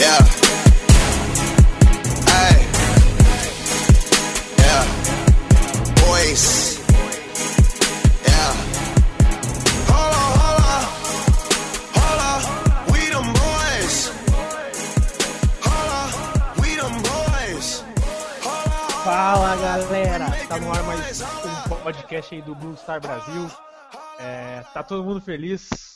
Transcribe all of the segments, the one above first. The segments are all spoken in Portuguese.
Yeah. Hey. Yeah. Boys. We boys. We boys. Fala galera, tá no ar mais um podcast aí do Blue Star Brasil. É, tá todo mundo feliz.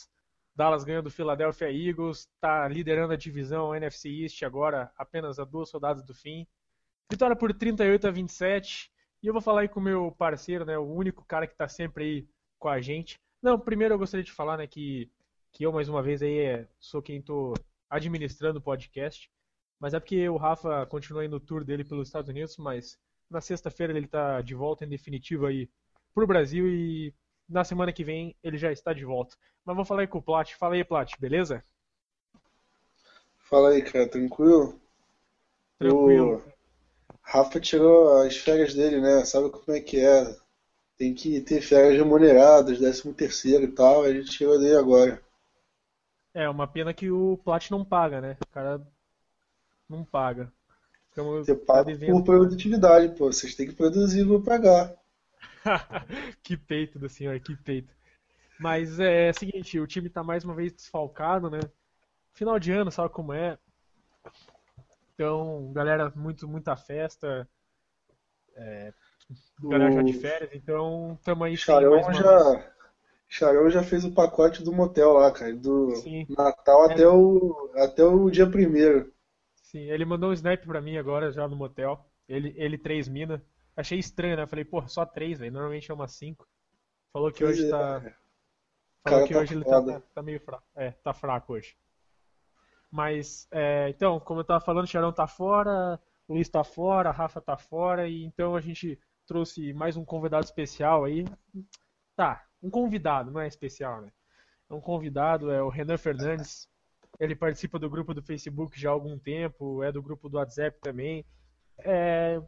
Dallas ganhou do Philadelphia Eagles, tá liderando a divisão NFC East agora, apenas a duas rodadas do fim. Vitória por 38 a 27. E eu vou falar aí com o meu parceiro, né, o único cara que tá sempre aí com a gente. Não, primeiro eu gostaria de falar, né, que, que eu mais uma vez aí é, sou quem tô administrando o podcast. Mas é porque o Rafa continua aí no tour dele pelos Estados Unidos, mas na sexta-feira ele tá de volta em definitivo aí pro Brasil e na semana que vem ele já está de volta. Mas vou falar aí com o Plat. Fala aí, Plat, beleza? Fala aí, cara, tranquilo? Tranquilo. O Rafa tirou as férias dele, né? Sabe como é que é? Tem que ter férias remuneradas, décimo terceiro e tal, a gente tirou dele agora. É, uma pena que o Plat não paga, né? O cara não paga. Ficamos Você paga por produtividade, pô. Vocês têm que produzir pra pagar. que peito do senhor, que peito. Mas é, o seguinte, o time tá mais uma vez desfalcado, né? Final de ano, sabe como é? Então, galera, muito, muita festa. É, galera já de férias, então tamo aí Charão já, Charão já fez o pacote do motel lá, cara. Do Sim, Natal é, até o, até o dia primeiro. sim, ele mandou um snap pra mim agora já no motel. Ele, ele três mina. Achei estranho, né? Falei, pô, só três, velho. Normalmente é umas cinco. Falou que hoje é, tá. o Falou que tá hoje ele tá, tá meio fraco. É, tá fraco hoje. Mas, é, então, como eu tava falando, o Xarão tá fora, o Luiz tá fora, a Rafa tá fora, e então a gente trouxe mais um convidado especial aí. Tá, um convidado, não é especial, né? É um convidado, é o Renan Fernandes. Ele participa do grupo do Facebook já há algum tempo, é do grupo do WhatsApp também. É,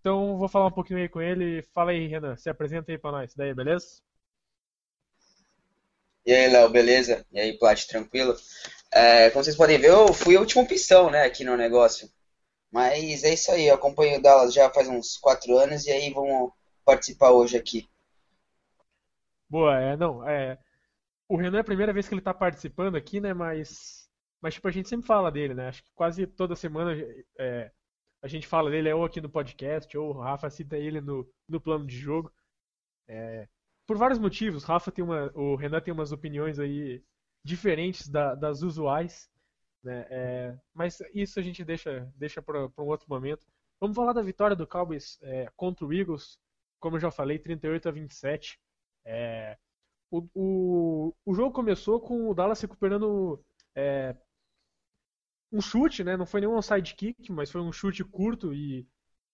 então, vou falar um pouquinho aí com ele. Fala aí, Renan, se apresenta aí pra nós, daí, beleza? E aí, Léo, beleza? E aí, Plat, tranquilo? É, como vocês podem ver, eu fui a última opção, né, aqui no negócio. Mas é isso aí, eu acompanho o Dallas já faz uns quatro anos e aí vamos participar hoje aqui. Boa, é, não, é, o Renan é a primeira vez que ele tá participando aqui, né, mas, mas tipo, a gente sempre fala dele, né, acho que quase toda semana é, a gente fala dele, é ou aqui no podcast, ou o Rafa cita ele no, no plano de jogo, é, por vários motivos, Rafa tem uma, o Renan tem umas opiniões aí diferentes da- das usuais, né, é, mas isso a gente deixa, deixa para um outro momento. Vamos falar da vitória do Cowboys é, contra o Eagles, como eu já falei, 38 a 27. É, o, o, o jogo começou com o Dallas recuperando é, um chute, né? Não foi nenhum onside kick, mas foi um chute curto e,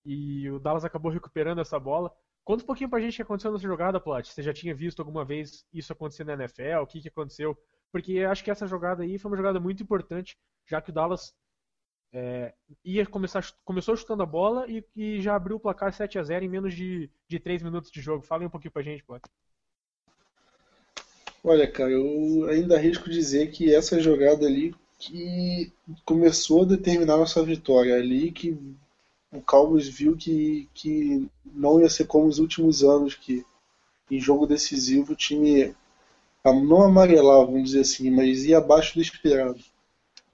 e o Dallas acabou recuperando essa bola. Conta um pouquinho pra gente o que aconteceu nessa jogada, Plot. Você já tinha visto alguma vez isso acontecer na NFL? O que, que aconteceu? Porque eu acho que essa jogada aí foi uma jogada muito importante, já que o Dallas é, ia começar, começou chutando a bola e, e já abriu o placar 7 a 0 em menos de, de 3 minutos de jogo. Fala um pouquinho pra gente, Plot. Olha, cara, eu ainda arrisco dizer que essa jogada ali que começou a determinar nossa vitória, ali que o Cowboys viu que, que não ia ser como os últimos anos, que em jogo decisivo o time não amarelava, vamos dizer assim, mas ia abaixo do esperado.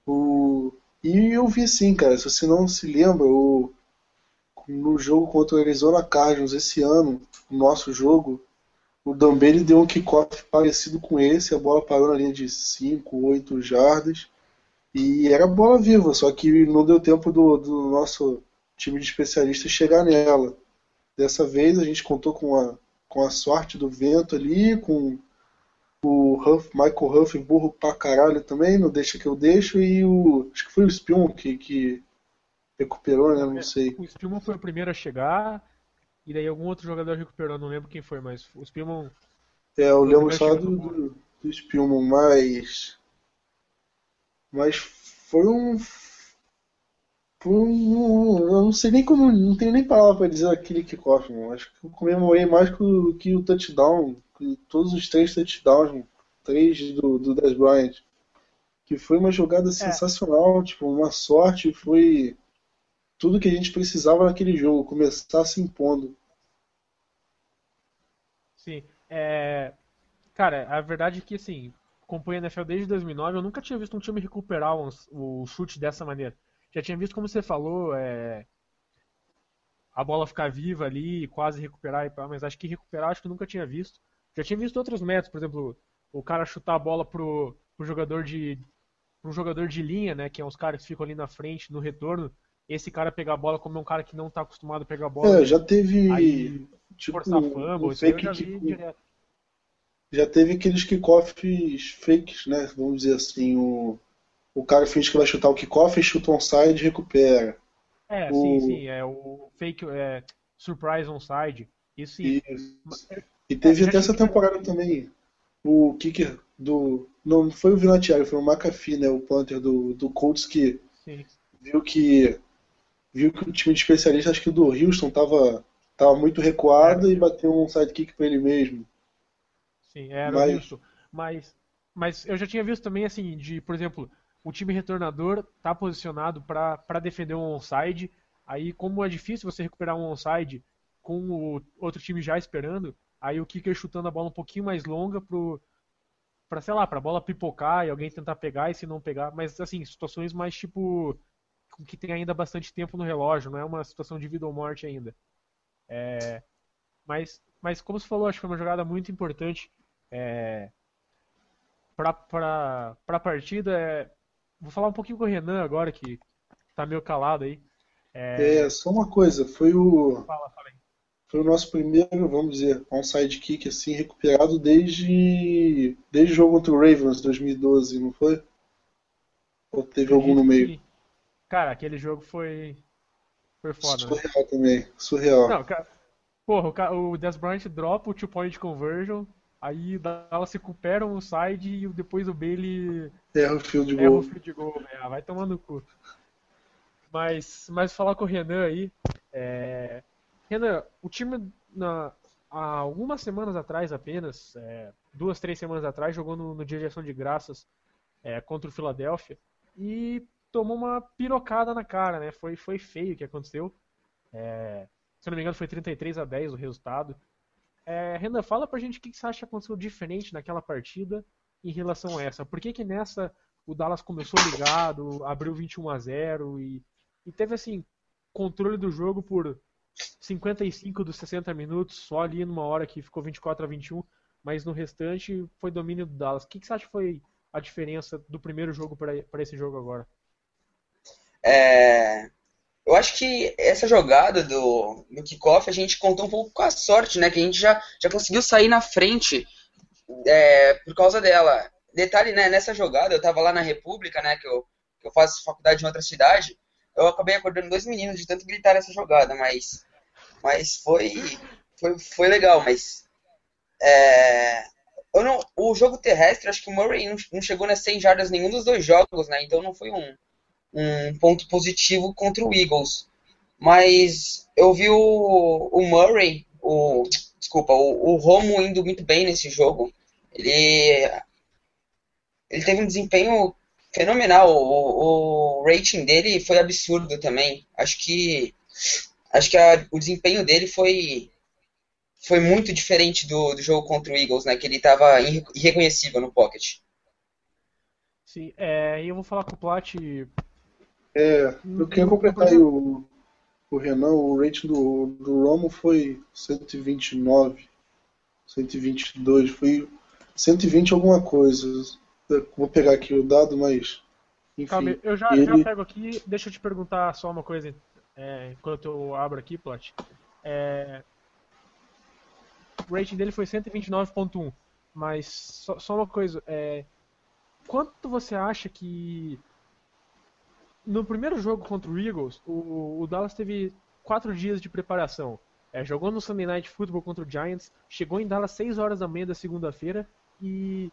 O... E eu vi sim, cara, se você não se lembra, o... no jogo contra o Arizona Cardinals esse ano, o nosso jogo, o Dambele deu um kickoff parecido com esse, a bola parou na linha de 5, 8 jardas e era bola viva, só que não deu tempo do, do nosso time de especialistas chegar nela. Dessa vez a gente contou com a, com a sorte do vento ali, com o Huff, Michael Huff burro pra caralho também, não deixa que eu deixo, e o. Acho que foi o Spion que, que recuperou, né? Não sei. O Spielman foi o primeiro a chegar, e daí algum outro jogador recuperou, não lembro quem foi, mas o Spielman É, eu lembro só do, do, do Spielman, mas. Mas foi um. Foi um. Eu não sei nem como. Não tenho nem palavra pra dizer aquele kickoff, mano. Acho que eu comemorei mais que o, que o touchdown. que todos os três touchdowns, mano. Três do, do Dez Bryant. que foi uma jogada sensacional, tipo, uma sorte, foi tudo que a gente precisava naquele jogo, começar se impondo. Sim. É... Cara, a verdade é que, assim, acompanho a NFL desde 2009, eu nunca tinha visto um time recuperar um, o chute dessa maneira. Já tinha visto, como você falou, é... a bola ficar viva ali, quase recuperar, mas acho que recuperar acho que nunca tinha visto. Já tinha visto outros métodos, por exemplo, o cara chutar a bola pro, pro jogador de pro jogador de linha, né, que é uns caras que ficam ali na frente no retorno, esse cara pegar a bola como é um cara que não está acostumado a pegar a bola. É, já teve aí, tipo forçar fumble, um fake já vi kick- direto. Já teve aqueles kickoffs fakes, né? Vamos dizer assim, o, o cara finge que vai chutar o kickoff, chuta onside e recupera. É, o- sim, sim, é o fake é, surprise onside. Isso sim. E, e teve É, até essa temporada também o kicker do. Não foi o Vinatieri, foi o McAfee, né? O punter do, do Colts que sim. viu que viu que o time de especialistas, acho que o do Houston tava, tava muito recuado e bateu um sidekick pra ele mesmo. Sim, era Mas- isso. Mas, mas eu já tinha visto também, assim, de, por exemplo, o time retornador tá posicionado para para defender um onside. Aí, como é difícil você recuperar um onside com o outro time já esperando, aí o kicker chutando a bola um pouquinho mais longa pro para sei lá, pra bola pipocar e alguém tentar pegar e se não pegar, mas assim, situações mais tipo que tem ainda bastante tempo no relógio, não é uma situação de vida ou morte ainda. É, mas, mas como você falou, acho que foi uma jogada muito importante é, para a partida. É, vou falar um pouquinho com o Renan agora, que tá meio calado aí. É, É, só uma coisa, foi o, fala, fala foi o nosso primeiro, vamos dizer, onside kick assim recuperado desde desde o jogo contra o Ravens 2012, não foi? Ou teve algum no meio? Cara, aquele jogo foi, foi foda, né? Surreal também, surreal. Não, cara, porra, o, o Des Bryant dropa o two point conversion, aí o Dallas recupera um side e o- depois o Bailey Erra o field erra o goal. field goal, né? Ah, vai tomando no cu. Mas, mas falar com o Renan aí, é... Renan, o time na, há algumas semanas atrás apenas, é, duas, três semanas atrás, jogou no, no dia de ação de graças é, contra o Philadelphia e tomou uma pirocada na cara, né? Foi, foi feio o que aconteceu. É, se não me engano, foi 33 a 10 o resultado. É, Renan, fala pra gente o que você acha que aconteceu diferente naquela partida em relação a essa. Por que que nessa o Dallas começou ligado, abriu 21 a 0 e, e teve assim controle do jogo por 55 dos 60 minutos, só ali numa hora que ficou 24 a 21, mas no restante foi domínio do Dallas. O que que você acha que foi a diferença do primeiro jogo para esse jogo agora? É, eu acho que essa jogada do, do kickoff a gente contou um pouco com a sorte, né? Que a gente já, já conseguiu sair na frente é, por causa dela. Detalhe, né? Nessa jogada, eu tava lá na República, né? Que eu, que eu faço faculdade em outra cidade. Eu acabei acordando dois meninos de tanto gritar nessa jogada, mas, mas foi, foi, foi legal. Mas é, eu não, o jogo terrestre, acho que o Murray não, não chegou nas 100 jardas nenhum dos dois jogos, né? Então não foi um, um ponto positivo contra o Eagles. Mas eu vi o, o Murray, o, desculpa, o, o Romo indo muito bem nesse jogo. Ele, ele teve um desempenho fenomenal. O, o rating dele foi absurdo também. Acho que, acho que a- o desempenho dele foi, foi muito diferente do, do jogo contra o Eagles, né? Que ele estava irreconhecível no pocket. Sim, é, eu vou falar com o Plat. É, eu queria completar aí o, o Renan, o rating do, do Romo foi 129, 122, foi 120 alguma coisa. Vou pegar aqui o dado, mas Calma, enfim, eu já, já ele pego aqui. Deixa eu te perguntar só uma coisa é, enquanto eu abro aqui, Plat. É, o rating dele foi 129.1, mas só, só uma coisa. É, quanto você acha que no primeiro jogo contra o Eagles, o, o Dallas teve quatro dias de preparação. É, jogou no Sunday Night Football contra o Giants, chegou em Dallas 6 horas da manhã da segunda-feira e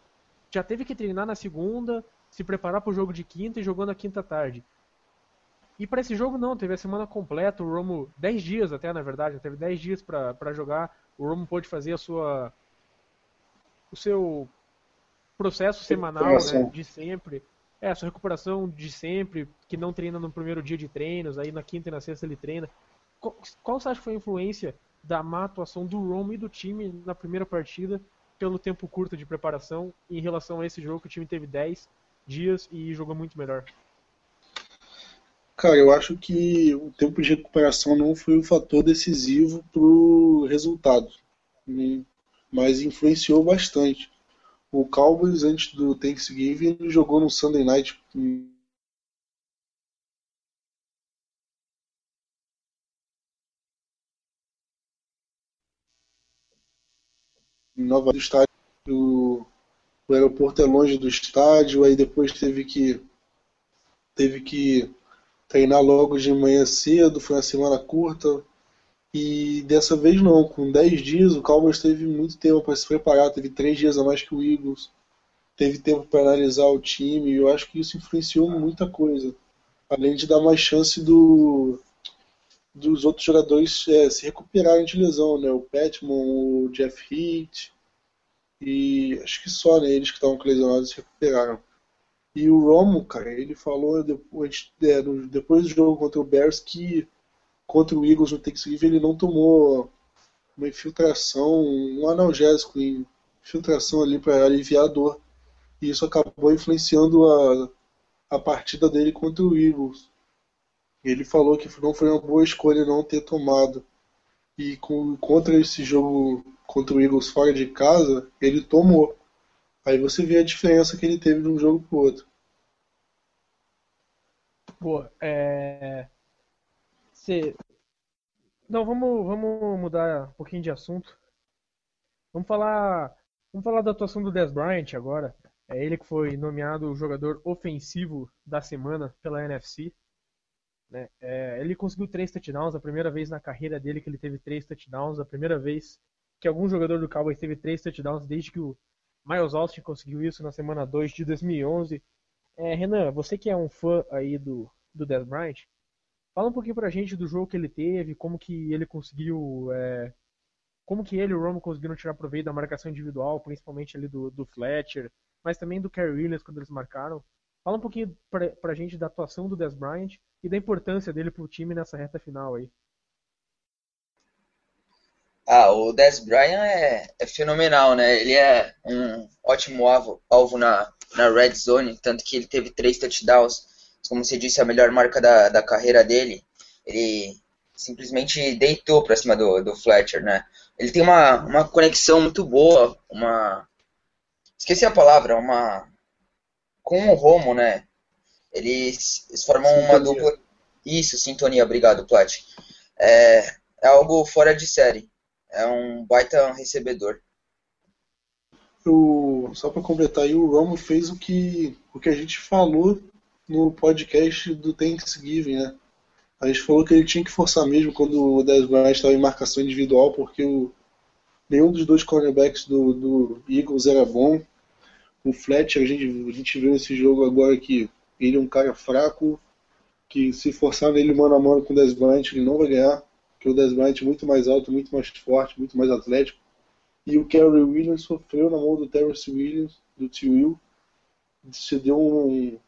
já teve que treinar na segunda, se preparar para o jogo de quinta e jogou na quinta tarde. E para esse jogo não, teve a semana completa, o Romo 10 dias até, na verdade, teve 10 dias para jogar. O Romo pôde fazer a sua o seu processo semanal né, de sempre. É, essa recuperação de sempre, que não treina no primeiro dia de treinos, aí na quinta e na sexta ele treina. Qual, qual você acha que foi a influência da má atuação do Romo e do time na primeira partida, pelo tempo curto de preparação, em relação a esse jogo que o time teve 10 dias e jogou muito melhor? Cara, eu acho que o tempo de recuperação não foi o fator decisivo para o resultado, né? mas influenciou bastante. O Cowboys, antes do Thanksgiving, ele jogou no Sunday Night em Nova estádio. O, o aeroporto é longe do estádio, aí depois teve que teve que treinar logo de manhã cedo, foi uma semana curta. E dessa vez não, com 10 dias o Cowboys teve muito tempo para se preparar, teve 3 dias a mais que o Eagles, teve tempo para analisar o time, e eu acho que isso influenciou muita coisa. Além de dar mais chance do, dos outros jogadores é, se recuperarem de lesão, né? O Petman, o Jeff Heath, e acho que só né, eles que estavam lesionados se recuperaram. E o Romo, cara, ele falou depois, é, depois do jogo contra o Bears que contra o Eagles no Thanksgiving ele não tomou uma infiltração, um analgésico, infiltração ali para aliviar a dor. E isso acabou influenciando a, a partida dele contra o Eagles. Ele falou que não foi uma boa escolha não ter tomado. E com, contra esse jogo contra o Eagles fora de casa, ele tomou. Aí você vê a diferença que ele teve de um jogo pro outro. Boa. É... Cê... Não, vamos, vamos mudar um pouquinho de assunto. Vamos falar, vamos falar da atuação do Dez Bryant agora. É ele que foi nomeado o jogador ofensivo da semana pela NFC. Né? É, ele conseguiu três touchdowns, a primeira vez na carreira dele que ele teve três touchdowns, a primeira vez que algum jogador do Cowboys teve três touchdowns desde que o Miles Austin conseguiu isso na semana 2 de 2011. É, Renan, você que é um fã aí do, do Dez Bryant, fala um pouquinho pra gente do jogo que ele teve, como que ele conseguiu, é, como que ele e o Romo conseguiram tirar proveito da marcação individual, principalmente ali do, do Fletcher, mas também do Kerry Williams quando eles marcaram. Fala um pouquinho pra, pra gente da atuação do Dez Bryant e da importância dele pro time nessa reta final aí. Ah, o Dez Bryant é, é fenomenal, né? Ele é um ótimo alvo, alvo na, na red zone, tanto que ele teve três touchdowns. Como você disse, a melhor marca da, da carreira dele. Ele simplesmente deitou pra cima do, do Fletcher, né? Ele tem uma, uma conexão muito boa, uma... Esqueci a palavra, uma... Com o Romo, né? Eles, eles formam sintonia. uma dupla... Isso, sintonia, obrigado, Plat. É, é algo fora de série é um baita recebedor. O, só para completar aí, o Romo fez o que, o que a gente falou no podcast do Thanksgiving, né? A gente falou que ele tinha que forçar mesmo quando o Dez Bryant estava em marcação individual, porque o, nenhum dos dois cornerbacks do, do Eagles era bom. O Fletcher, a gente, a gente viu nesse jogo agora que ele é um cara fraco, que se forçar nele mano a mano com o Dez Bryant, ele não vai ganhar que o Des Bryant é muito mais alto, muito mais forte, muito mais atlético. E o Kerry Williams sofreu na mão do Terrence Williams, do Tio Will. Se deu um,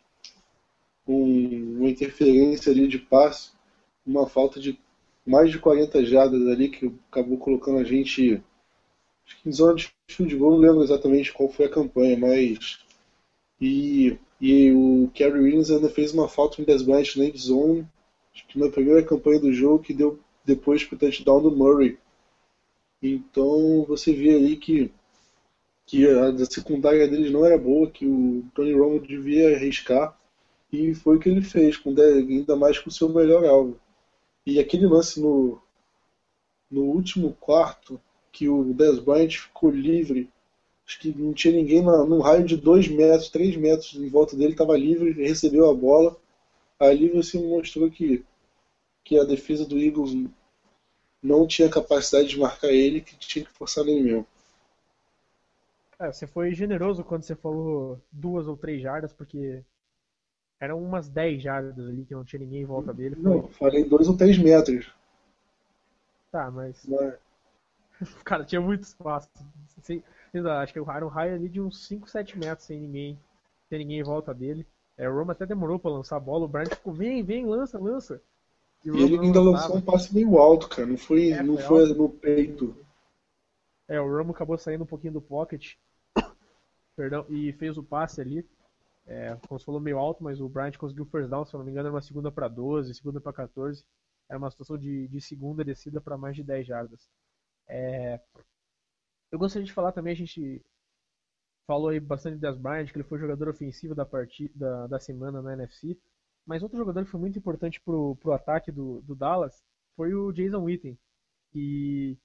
um, uma interferência ali de passe, uma falta de mais de 40 jadas ali, que acabou colocando a gente em zona de goal, não lembro exatamente qual foi a campanha, mas. E, e o Kerry Williams ainda fez uma falta no Des Bryant na zone, acho que na primeira campanha do jogo, que deu depois para o touchdown do Murray. Então você vê aí que, que a, secundária deles não era boa, que o Tony Romo devia arriscar, e foi o que ele fez, com ainda mais com o seu melhor alvo. E aquele lance no, no último quarto, que o Dez Bryant ficou livre, acho que não tinha ninguém na, num raio de 2 metros, 3 metros em volta dele, estava livre, recebeu a bola. Ali você mostrou que que a defesa do Eagles não tinha capacidade de marcar ele, que tinha que forçar nele mesmo. É, você foi generoso quando você falou duas ou três jardas, porque eram umas 10 jardas ali que não tinha ninguém em volta dele. Foi... Não, falei dois ou três metros. Tá, mas. mas... Cara, tinha muito espaço. Acho que o um raio ali de uns 5, 7 metros sem ninguém, sem ninguém em volta dele. É, o Romo até demorou pra lançar a bola, o Bryant ficou, vem, vem, lança, lança. E, o ele ainda lançou um passe meio alto, cara. Não foi, É, não foi foi no peito. É, o Romo acabou saindo um pouquinho do pocket, perdão, e fez o passe ali. É, como você falou, meio alto, mas o Bryant conseguiu o first down, se eu não me engano, era uma segunda para 12, segunda para 14. Era uma situação de, de segunda descida para mais de 10 jardas. É, eu gostaria de falar também, a gente falou aí bastante das Bryant, que ele foi o jogador ofensivo da, partida, da, da semana na NFC. Mas outro jogador que foi muito importante pro, pro ataque do, do Dallas foi o Jason Witten, que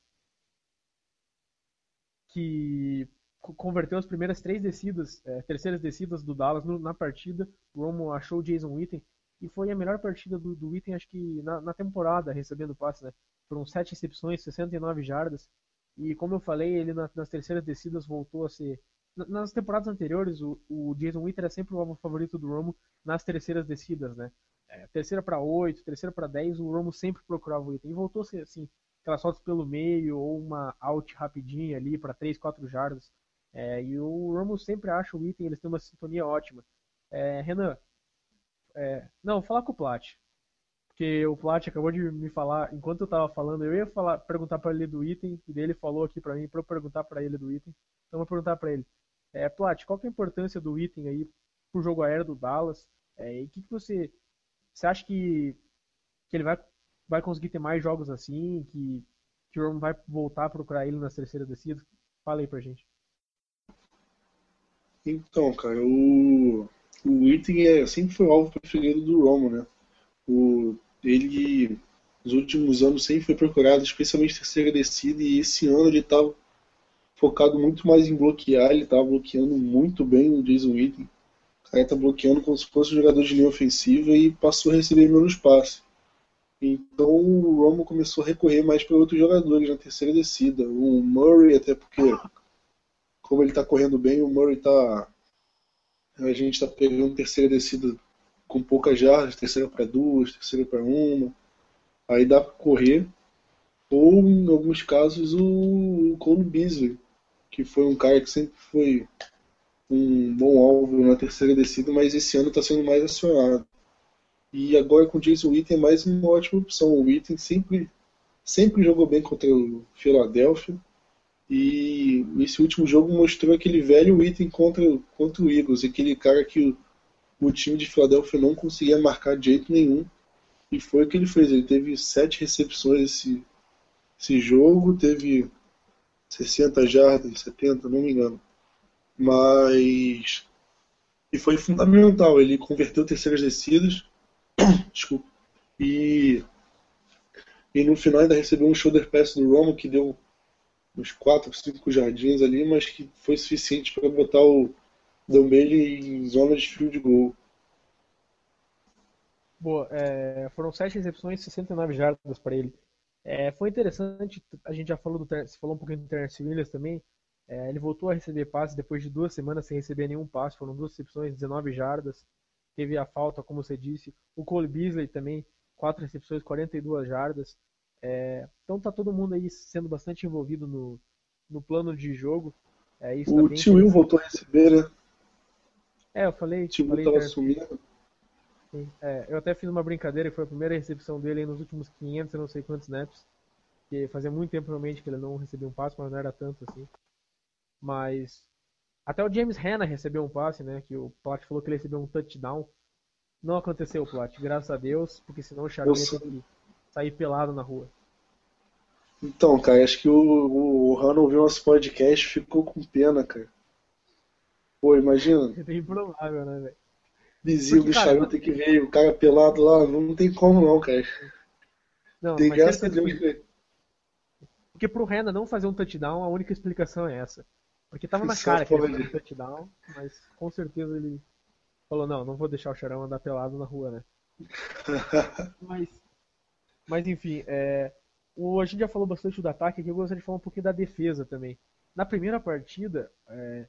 que converteu as primeiras três descidas, é, terceiras descidas do Dallas no- na partida. O Romo achou o Jason Witten e foi a melhor partida do, do Witten, acho que na, na temporada, recebendo passe, né? Foram sete recepções, 69 jardas. E como eu falei, ele na- nas terceiras descidas voltou a ser. na- Nas temporadas anteriores, o, o Jason Witten era sempre o alvo favorito do Romo nas terceiras descidas, né? É, terceira para 8, terceira para 10, o Romo sempre procurava o Witten. E voltou a ser assim, aquelas fotos pelo meio ou uma out rapidinha ali para 3, 4 jardas. É, e o Romo sempre acha o item, eles têm uma sintonia ótima. É, Renan, é, não, falar com o Plat. Porque o Plat acabou de me falar, enquanto eu tava falando, eu ia falar, perguntar para ele do item, e daí ele falou aqui para mim para eu perguntar para ele do item. Então eu vou perguntar para ele. É, Plat, qual que é a importância do item aí pro jogo aéreo do Dallas? É, e o que, que você, você acha que, que ele vai vai conseguir ter mais jogos assim, que, que o Romo vai voltar a procurar ele nas terceiras descidas? Fala aí pra gente. Então, cara, o, o Witten é, sempre foi o alvo preferido do Romo, né? O, ele, nos últimos anos, sempre foi procurado, especialmente terceira descida, e esse ano ele estava focado muito mais em bloquear, ele estava bloqueando muito bem o Jason Witten. O cara tá bloqueando como se fosse um jogador de linha ofensiva e passou a receber menos passe. Então o Romo começou a recorrer mais para outros jogadores na terceira descida. O Murray, até porque, como ele está correndo bem, o Murray está. A gente está pegando terceira descida com poucas jardas, terceira para duas, terceira para uma. Aí dá para correr. Ou, em alguns casos, o Cole Beasley, que foi um cara que sempre foi um bom alvo na terceira descida, mas esse ano está sendo mais acionado. E agora com o Jason Witten é mais uma ótima opção. O Witten sempre, sempre jogou bem contra o Philadelphia. E esse último jogo mostrou aquele velho Witten contra, contra o Eagles, aquele cara que o, o time de Philadelphia não conseguia marcar de jeito nenhum. E foi o que ele fez. Ele teve sete recepções esse, esse jogo, teve 60 jardas, 70, não me engano. Mas. E foi fundamental. Ele converteu terceiras descidas. Desculpa. E. E no final ainda recebeu um shoulder pass do Romo que deu uns 4, 5 jardins ali, mas que foi suficiente para botar o Dumbele em zona de field goal. Boa, é, foram 7 recepções, 69 jardas para ele. É, foi interessante, a gente já falou do você falou um pouquinho do Terence Williams também. É, ele voltou a receber passes depois de duas semanas sem receber nenhum passe, foram duas recepções, 19 jardas. Teve a falta, como você disse. O Cole Beasley também, 4 recepções, 42 jardas. É, então tá todo mundo aí sendo bastante envolvido no, no plano de jogo. É, isso tá O bem Tio Will voltou a receber, né? É, eu falei, O Tio Will estava Terence sumindo. É, eu até fiz uma brincadeira, que foi a primeira recepção dele aí nos últimos 500 e não sei quantos snaps. Que fazia muito tempo realmente que ele não recebia um passe, mas não era tanto assim. Mas até o James Hanna recebeu um passe, né? Que o Plat falou que ele recebeu um touchdown. Não aconteceu, Plat, graças a Deus, porque senão o Eu ia ter que sair pelado na rua. Então, cara, acho que o, o, o Han ouviu nosso podcast e ficou com pena, cara. Pô, imagina, É bem improvável, né, velho? vizinho Porque, do cara, Charuto que veio, o cara pelado lá, não tem como não, cara. Não, Tem graças a Deus que Porque pro Hanna não fazer um touchdown, a única explicação é essa. Porque tava na Só cara que ele faria um touchdown, mas com certeza ele falou, não, não vou deixar o Charão andar pelado na rua, né? Mas, mas enfim, é, o, a gente já falou bastante do ataque aqui, eu gostaria de falar um pouquinho da defesa também. Na primeira partida, é,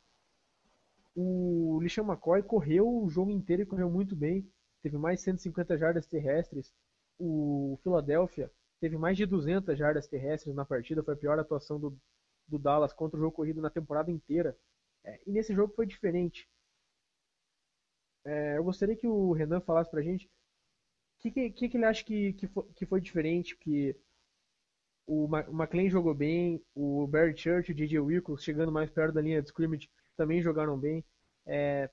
o Lixão McCoy correu o jogo inteiro e correu muito bem. Teve mais de 150 jardas terrestres. O Philadelphia teve mais de 200 jardas terrestres na partida. Foi a pior atuação do, do Dallas contra o jogo corrido na temporada inteira. É, e nesse jogo foi diferente. é, eu gostaria que o Renan falasse pra gente que, que, que, ele acha que, que, foi, que foi diferente, que o, McLean jogou bem, o Barry Church e o DJ Wickles chegando mais perto da linha de scrimmage também jogaram bem. É,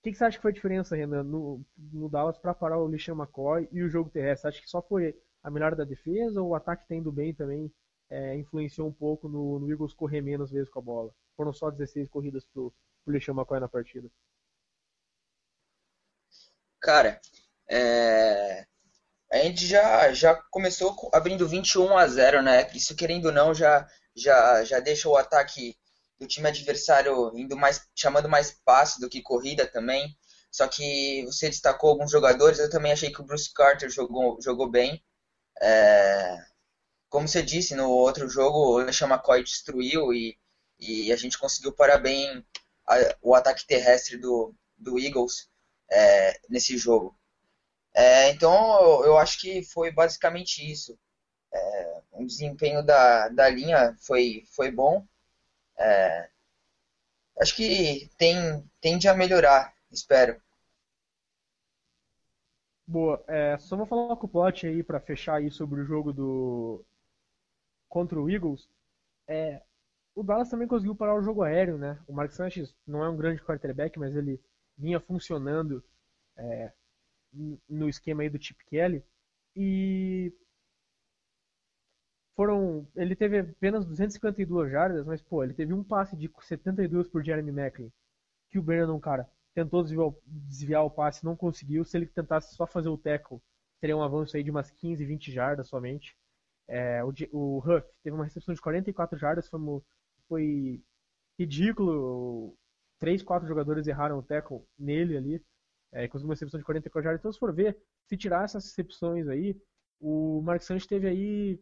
o que, que, você acha que foi a diferença, Renan, no, no Dallas para parar o LeSean McCoy e o jogo terrestre? Acha que só foi a melhor da defesa ou o ataque tendo bem também é, influenciou um pouco no, no, Eagles correr menos vezes com a bola? Foram só 16 corridas pro, pro LeSean McCoy na partida. Cara, é... a gente já, já começou abrindo 21 a 0, né? Isso querendo ou não já, já, já deixa o ataque do time adversário indo mais, chamando mais passe do que corrida também. Só que você destacou alguns jogadores, eu também achei que o Bruce Carter jogou, jogou bem. É, como você disse, no outro jogo o LeSean McCoy destruiu e, e a gente conseguiu parar bem a, o ataque terrestre do, do Eagles é, nesse jogo. É, então eu, acho que foi basicamente isso. É, o desempenho da, da linha foi, foi bom. É, acho que tem, tende a melhorar, espero. Boa, é, só vou falar com o plot aí para fechar aí sobre o jogo do contra o Eagles. É, o Dallas também conseguiu parar o jogo aéreo, né? O Mark Sanchez não é um grande quarterback, mas ele vinha funcionando é, no esquema aí do Chip Kelly. E foram. Ele teve apenas 252 jardas, mas pô, ele teve um passe de 72 por Jeremy Macklin. Que o Brandon, cara, tentou desviar, desviar o passe, não conseguiu. Se ele tentasse só fazer o tackle, teria um avanço aí de umas 15, 20 jardas somente. É, o, o Huff teve uma recepção de 44 jardas, foi, foi ridículo. Três, quatro jogadores erraram o tackle nele ali. É, conseguiu uma recepção de 44 jardas. Então, se for ver, se tirar essas recepções aí, o Mark Sanchez teve aí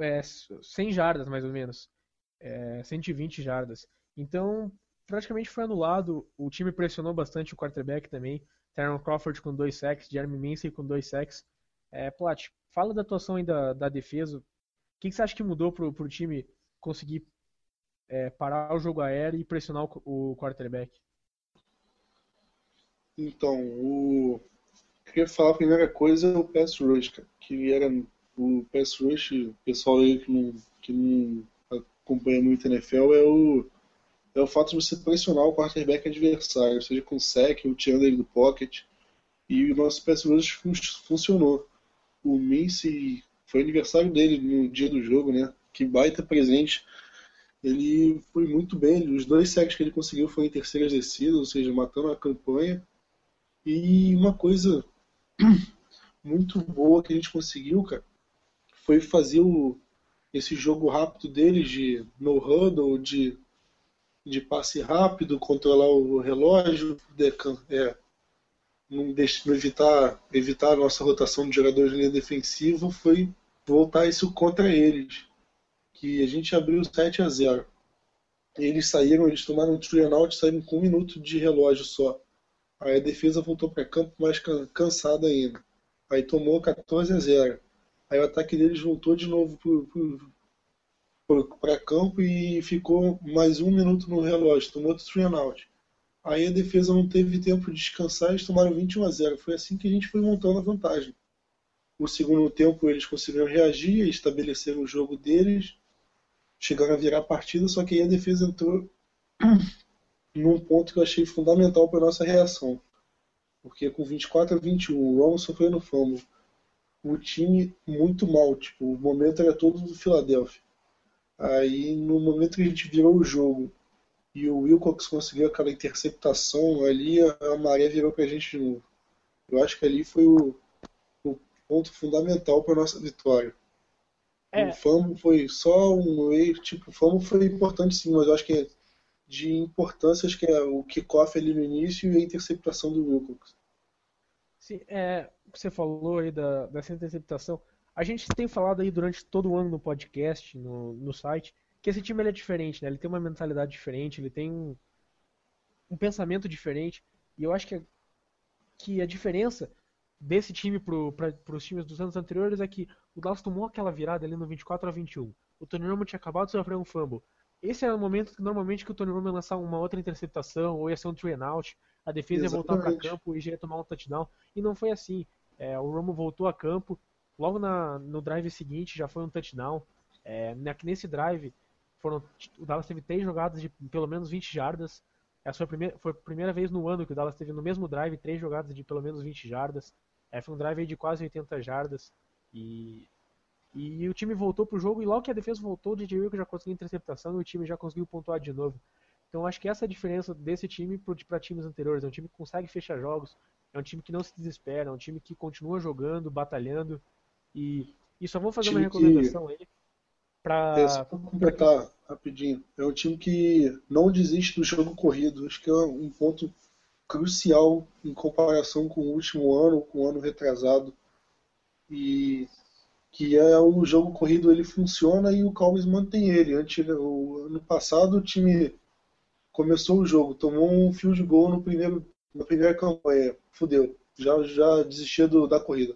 é, 100 jardas, mais ou menos. É, 120 jardas. Então, praticamente foi anulado. O time pressionou bastante o quarterback também. Terron Crawford com dois sacks, Jeremy Minsey com dois sacks. É, Plat, fala da atuação aí da, da defesa. O que, que, você acha que mudou pro, pro time conseguir é, parar o jogo aéreo e pressionar o, o quarterback? Então, o... eu queria falar a primeira coisa é o pass rush, cara, que era o pass rush, o pessoal aí que não, que não acompanha muito a NFL, é o, é o fato de você pressionar o quarterback adversário, seja com sec ou tirando ele do pocket. E o nosso pass rush fun funcionou. O Mincy foi aniversário dele no dia do jogo, né? Que baita presente. Ele foi muito bem. Os dois sacks que ele conseguiu foram em terceiras descidas, ou seja, matando a campanha. E uma coisa muito boa que a gente conseguiu, cara, foi fazer o, esse jogo rápido deles de no huddle, de, de passe rápido, controlar o relógio, é, não, deixar, não evitar, evitar a nossa rotação de jogadores de linha defensiva, foi voltar isso contra eles. Que a gente abriu 7 a 0. Eles saíram, eles tomaram um three and out, saíram com um minuto de relógio só. Aí a defesa voltou para campo mais cansada ainda. Aí tomou 14 a 0. Aí o ataque deles voltou de novo para campo e ficou mais um minuto no relógio, tomou outro three and out. Aí a defesa não teve tempo de descansar e eles tomaram 21 a 0. Foi assim que a gente foi montando a vantagem. No segundo tempo eles conseguiram reagir, estabeleceram o jogo deles, chegaram a virar a partida, só que aí a defesa entrou num ponto que eu achei fundamental para nossa reação. Porque com 24 a 21, o Romo sofreu no fumble o time muito mal. Tipo, o momento era todo do Philadelphia. Aí no momento que a gente virou o jogo e o Wilcox conseguiu aquela interceptação, ali a, maré virou pra gente de novo. Eu acho que ali foi o, o ponto fundamental para nossa vitória. É. O fumble foi só um erro, tipo, o fumble foi importante sim, mas eu acho que de importância, acho que é o kickoff ali no início e a interceptação do Wilcox. Sim, é, você falou aí da, dessa interceptação, a gente tem falado aí durante todo o ano no podcast, no, no site, que esse time ele é diferente, né? Ele tem uma mentalidade diferente, ele tem um, um pensamento diferente. E eu acho que, que a diferença desse time para os times dos anos anteriores é que o Dallas tomou aquela virada ali no 24 a 21. O Tony Romo tinha acabado de sofrer um fumble. Esse era o momento que normalmente que o Tony Romo ia lançar uma outra interceptação ou ia ser um three and out, a defesa ia voltar para Exatamente. campo e já ia tomar um touchdown. E não foi assim. É, o Romo voltou a campo, logo na, no drive seguinte já foi um touchdown. É, nesse drive, foram, o Dallas teve três jogadas de pelo menos 20 jardas. Essa foi a primeira, foi a primeira vez no ano que o Dallas teve no mesmo drive três jogadas de pelo menos 20 jardas. É, foi um drive de quase 80 jardas. E, e o time voltou pro jogo e logo que a defesa voltou, o DJ Wilk já conseguiu interceptação e o time já conseguiu pontuar de novo. Então acho que essa é a diferença desse time para times anteriores. É um time que consegue fechar jogos, é um time que não se desespera, é um time que continua jogando, batalhando. E, e só vou fazer uma Time que- recomendação aí pra. É, só pra completar rapidinho, é um time que não desiste do jogo corrido. Acho que é um ponto crucial em comparação com o último ano, com o ano retrasado. E que é o jogo corrido ele funciona e o Cowboys mantém ele. Antes, o ano passado o time começou o jogo, tomou um field goal no primeiro, na primeira campanha, fudeu, já, já desistia do, da corrida.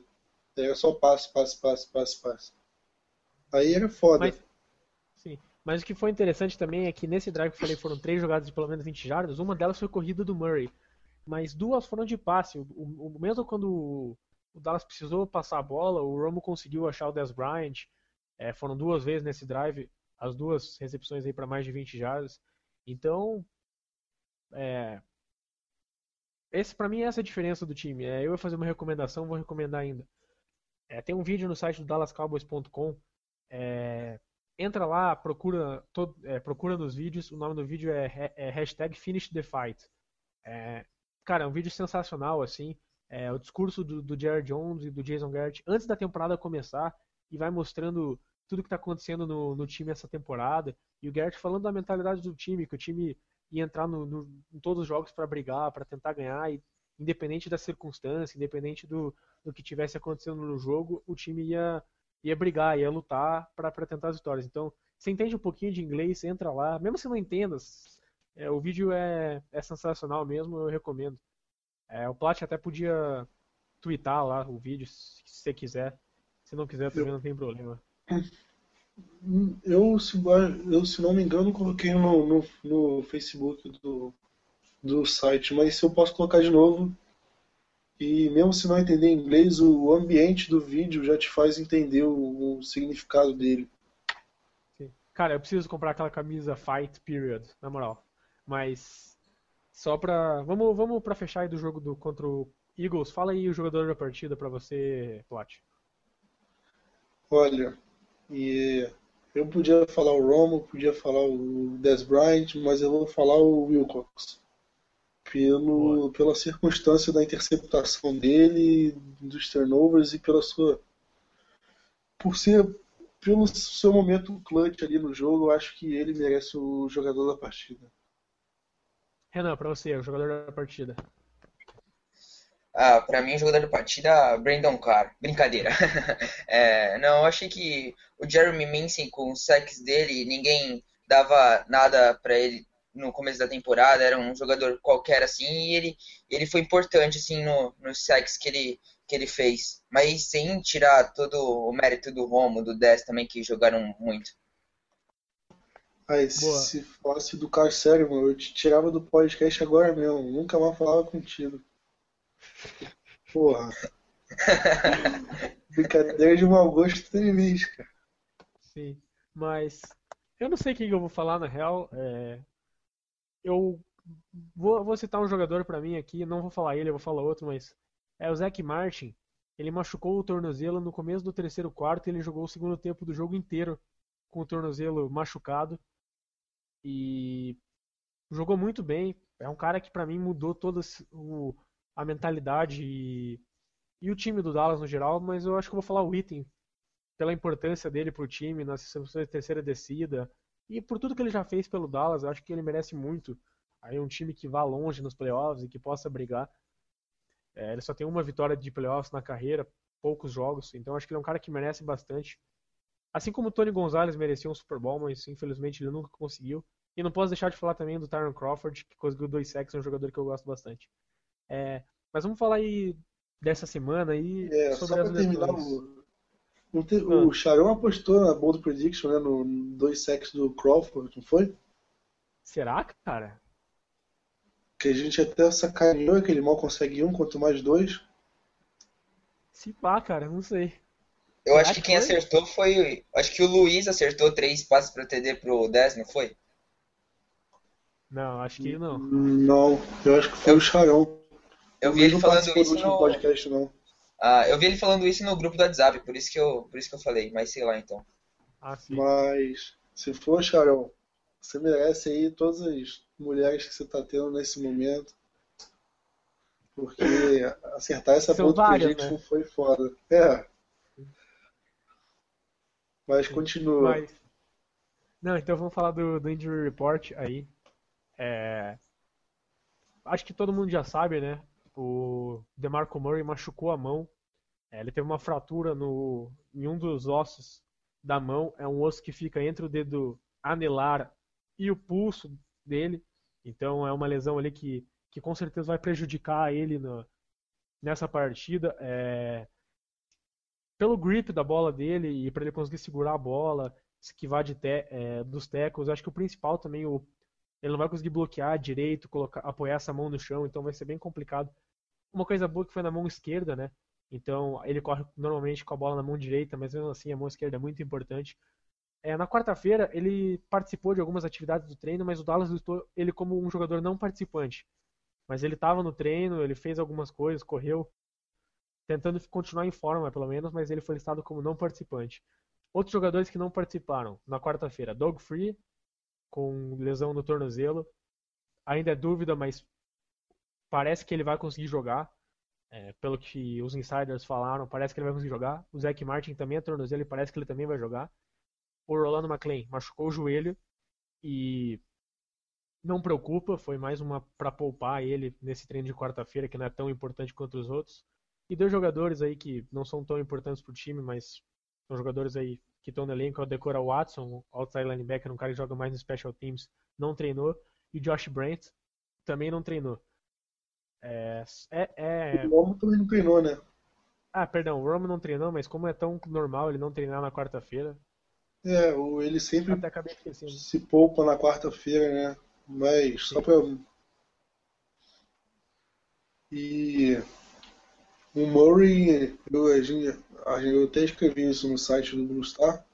Era só passe, passe, passe, passe, passe. Aí era foda. Mas, sim. Mas o que foi interessante também é que nesse drive que eu falei foram três jogadas de pelo menos 20 jardas, uma delas foi corrida do Murray, mas duas foram de passe. O- o- mesmo quando o, Dallas precisou passar a bola, o Romo conseguiu achar o Dez Bryant. É, foram duas vezes nesse drive, as duas recepções aí para mais de 20 jardas. Então, é, esse para mim é essa a diferença do time. É, eu ia fazer uma recomendação, vou recomendar ainda. É, tem um vídeo no site do DallasCowboys.com. É, entra lá, procura, todo, é, procura nos vídeos. O nome do vídeo é, é hashtag Finish the Fight. É, cara, é um vídeo sensacional, assim. É, o discurso do, do Jared Jones e do Jason Garrett antes da temporada começar e vai mostrando tudo que está acontecendo no, no time essa temporada. E o Garrett falando da mentalidade do time, que o time ia entrar no, no- em todos os jogos para brigar, para tentar ganhar, e, independente da circunstância, independente do, do que tivesse acontecendo no jogo, o time ia, ia brigar, ia lutar para tentar as vitórias. Então, você entende um pouquinho de inglês, entra lá, mesmo se não entenda, é, o vídeo é, é sensacional mesmo, eu recomendo. É, o Plat até podia twittar lá o vídeo, se você quiser. Se não quiser, também não tem problema. Eu, se, eu, se não me engano, coloquei no, no, no Facebook do, do site, mas se eu posso colocar de novo, e mesmo se não entender inglês, o ambiente do vídeo já te faz entender o, o significado dele. Cara, eu preciso comprar aquela camisa Fight Period, na moral. Mas só pra. Vamos, vamos pra fechar aí do jogo do, contra o Eagles. Fala aí o jogador da partida pra você, Plat. Olha, e eu podia falar o Romo, podia falar o Des Bryant, mas eu vou falar o Wilcox. Pelo, Boa. pela circunstância da interceptação dele, dos turnovers e pela sua. Por ser. Pelo seu momento clutch ali no jogo, eu acho que ele merece o jogador da partida. Renan, pra você, o jogador da partida. Ah, pra mim, o jogador da partida, Brandon Carr. Brincadeira. É, não, eu achei que o Jeremy Minson, com os sacks dele, ninguém dava nada pra ele no começo da temporada. Era um jogador qualquer assim, e ele, ele foi importante assim no, nos sacks que ele, que ele fez. Mas sem tirar todo o mérito do Romo, do Dez também, que jogaram muito. Boa. se fosse do sério, mano, eu te tirava do podcast agora mesmo. Nunca mais falava contigo. Porra. Brincadeira de mau gosto tem limite, cara. Sim. Mas eu não sei quem eu vou falar na real. é, Eu vou, vou citar um jogador pra mim aqui, não vou falar ele, eu vou falar outro, mas é o Zach Martin. Ele machucou o tornozelo no começo do terceiro quarto e ele jogou o segundo tempo do jogo inteiro com o tornozelo machucado. E jogou muito bem. É um cara que pra mim mudou toda a mentalidade e, e o time do Dallas no geral, mas eu acho que eu vou falar o Witten pela importância dele pro time nas terceira descida e por tudo que ele já fez pelo Dallas, eu acho que ele merece muito. Aí um time que vá longe nos playoffs e que possa brigar. É, ele só tem uma vitória de playoffs na carreira, poucos jogos, então acho que ele é um cara que merece bastante. Assim como o Tony Gonzalez merecia um Super Bowl, mas infelizmente ele nunca conseguiu. E não posso deixar de falar também do Tyron Crawford, que conseguiu dois sacks, é um jogador que eu gosto bastante. É, mas vamos falar aí dessa semana aí É, só sobre pra as terminar o. Não te- O Sharon apostou na Bold Prediction, né? No dois sacks do Crawford, não foi? Será, cara? Que a gente até sacaneou que ele mal consegue um, quanto mais dois. Se pá, cara, não sei. Eu Será acho que que quem foi? acertou foi. Acho que o Luiz acertou três passes para TD pro 10, não foi? Não, acho que não. Não, eu acho que foi o Sharon. Eu vi ele não falando isso último no. podcast, não. Ah, eu vi ele falando isso no grupo do WhatsApp, por isso que eu, por isso que eu falei, mas sei lá então. Ah, sim. Mas se for, Sharon, você merece aí todas as mulheres que você tá tendo nesse momento. Porque acertar essa São Bold várias, Prediction né? foi foda. É. Mas continua. Mas... Não, então vamos falar do, do Injury Report aí. É, Acho que todo mundo já sabe, né? O DeMarco Murray machucou a mão. É, ele teve uma fratura no... em um dos ossos da mão. É um osso que fica entre o dedo anelar e o pulso dele. Então é uma lesão ali que, que com certeza vai prejudicar ele nessa partida. É, pelo grip da bola dele e para ele conseguir segurar a bola, esquivar de te- é, dos tackles. Acho que o principal também, o, ele não vai conseguir bloquear direito, colocar, apoiar essa mão no chão, então vai ser bem complicado. Uma coisa boa que foi na mão esquerda, né? Então ele corre normalmente com a bola na mão direita, mas mesmo assim a mão esquerda é muito importante. É, na quarta-feira ele participou de algumas atividades do treino, mas o Dallas listou ele como um jogador não participante. Mas ele estava no treino, ele fez algumas coisas, correu, tentando continuar em forma pelo menos, mas ele foi listado como não participante. Outros jogadores que não participaram na quarta-feira, Doug Free, com lesão no tornozelo. Ainda é dúvida, mas parece que ele vai conseguir jogar. É, pelo que os insiders falaram, parece que ele vai conseguir jogar. O Zach Martin também é tornozelo e parece que ele também vai jogar. O Rolando McClain machucou o joelho e não preocupa, foi mais uma para poupar ele nesse treino de quarta-feira que não é tão importante quanto os outros. E dois jogadores aí que não são tão importantes pro time, mas são jogadores aí que estão no elenco, é o Decora Watson, o outside linebacker, um cara que joga mais no special teams, não treinou, e o Josh Brent também não treinou. É, é, é- O Lomo também não treinou, né? Ah, perdão, o Romo não treinou, mas como é tão normal ele não treinar na quarta-feira, É, ele sempre até acabei esquecendo. se poupa na quarta-feira, né? Mas só pra. E o Murray, eu, a gente- eu até escrevi isso no site do Blue Star.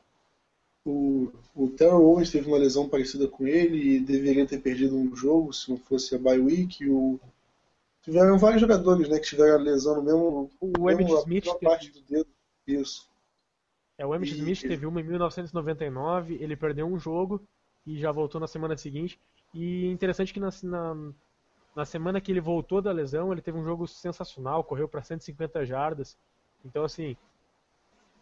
O, o Terrell Owens teve uma lesão parecida com ele e deveria ter perdido um jogo se não fosse a bye week. O, tiveram vários jogadores né, que tiveram a lesão no mesmo, O mesmo- Smith teve- parte do dedo. Isso. É, o Emmitt E- Smith teve uma em 1999, ele perdeu um jogo e já voltou na semana seguinte. E interessante que na, na, na semana que ele voltou da lesão, ele teve um jogo sensacional, correu para 150 jardas. Então, assim,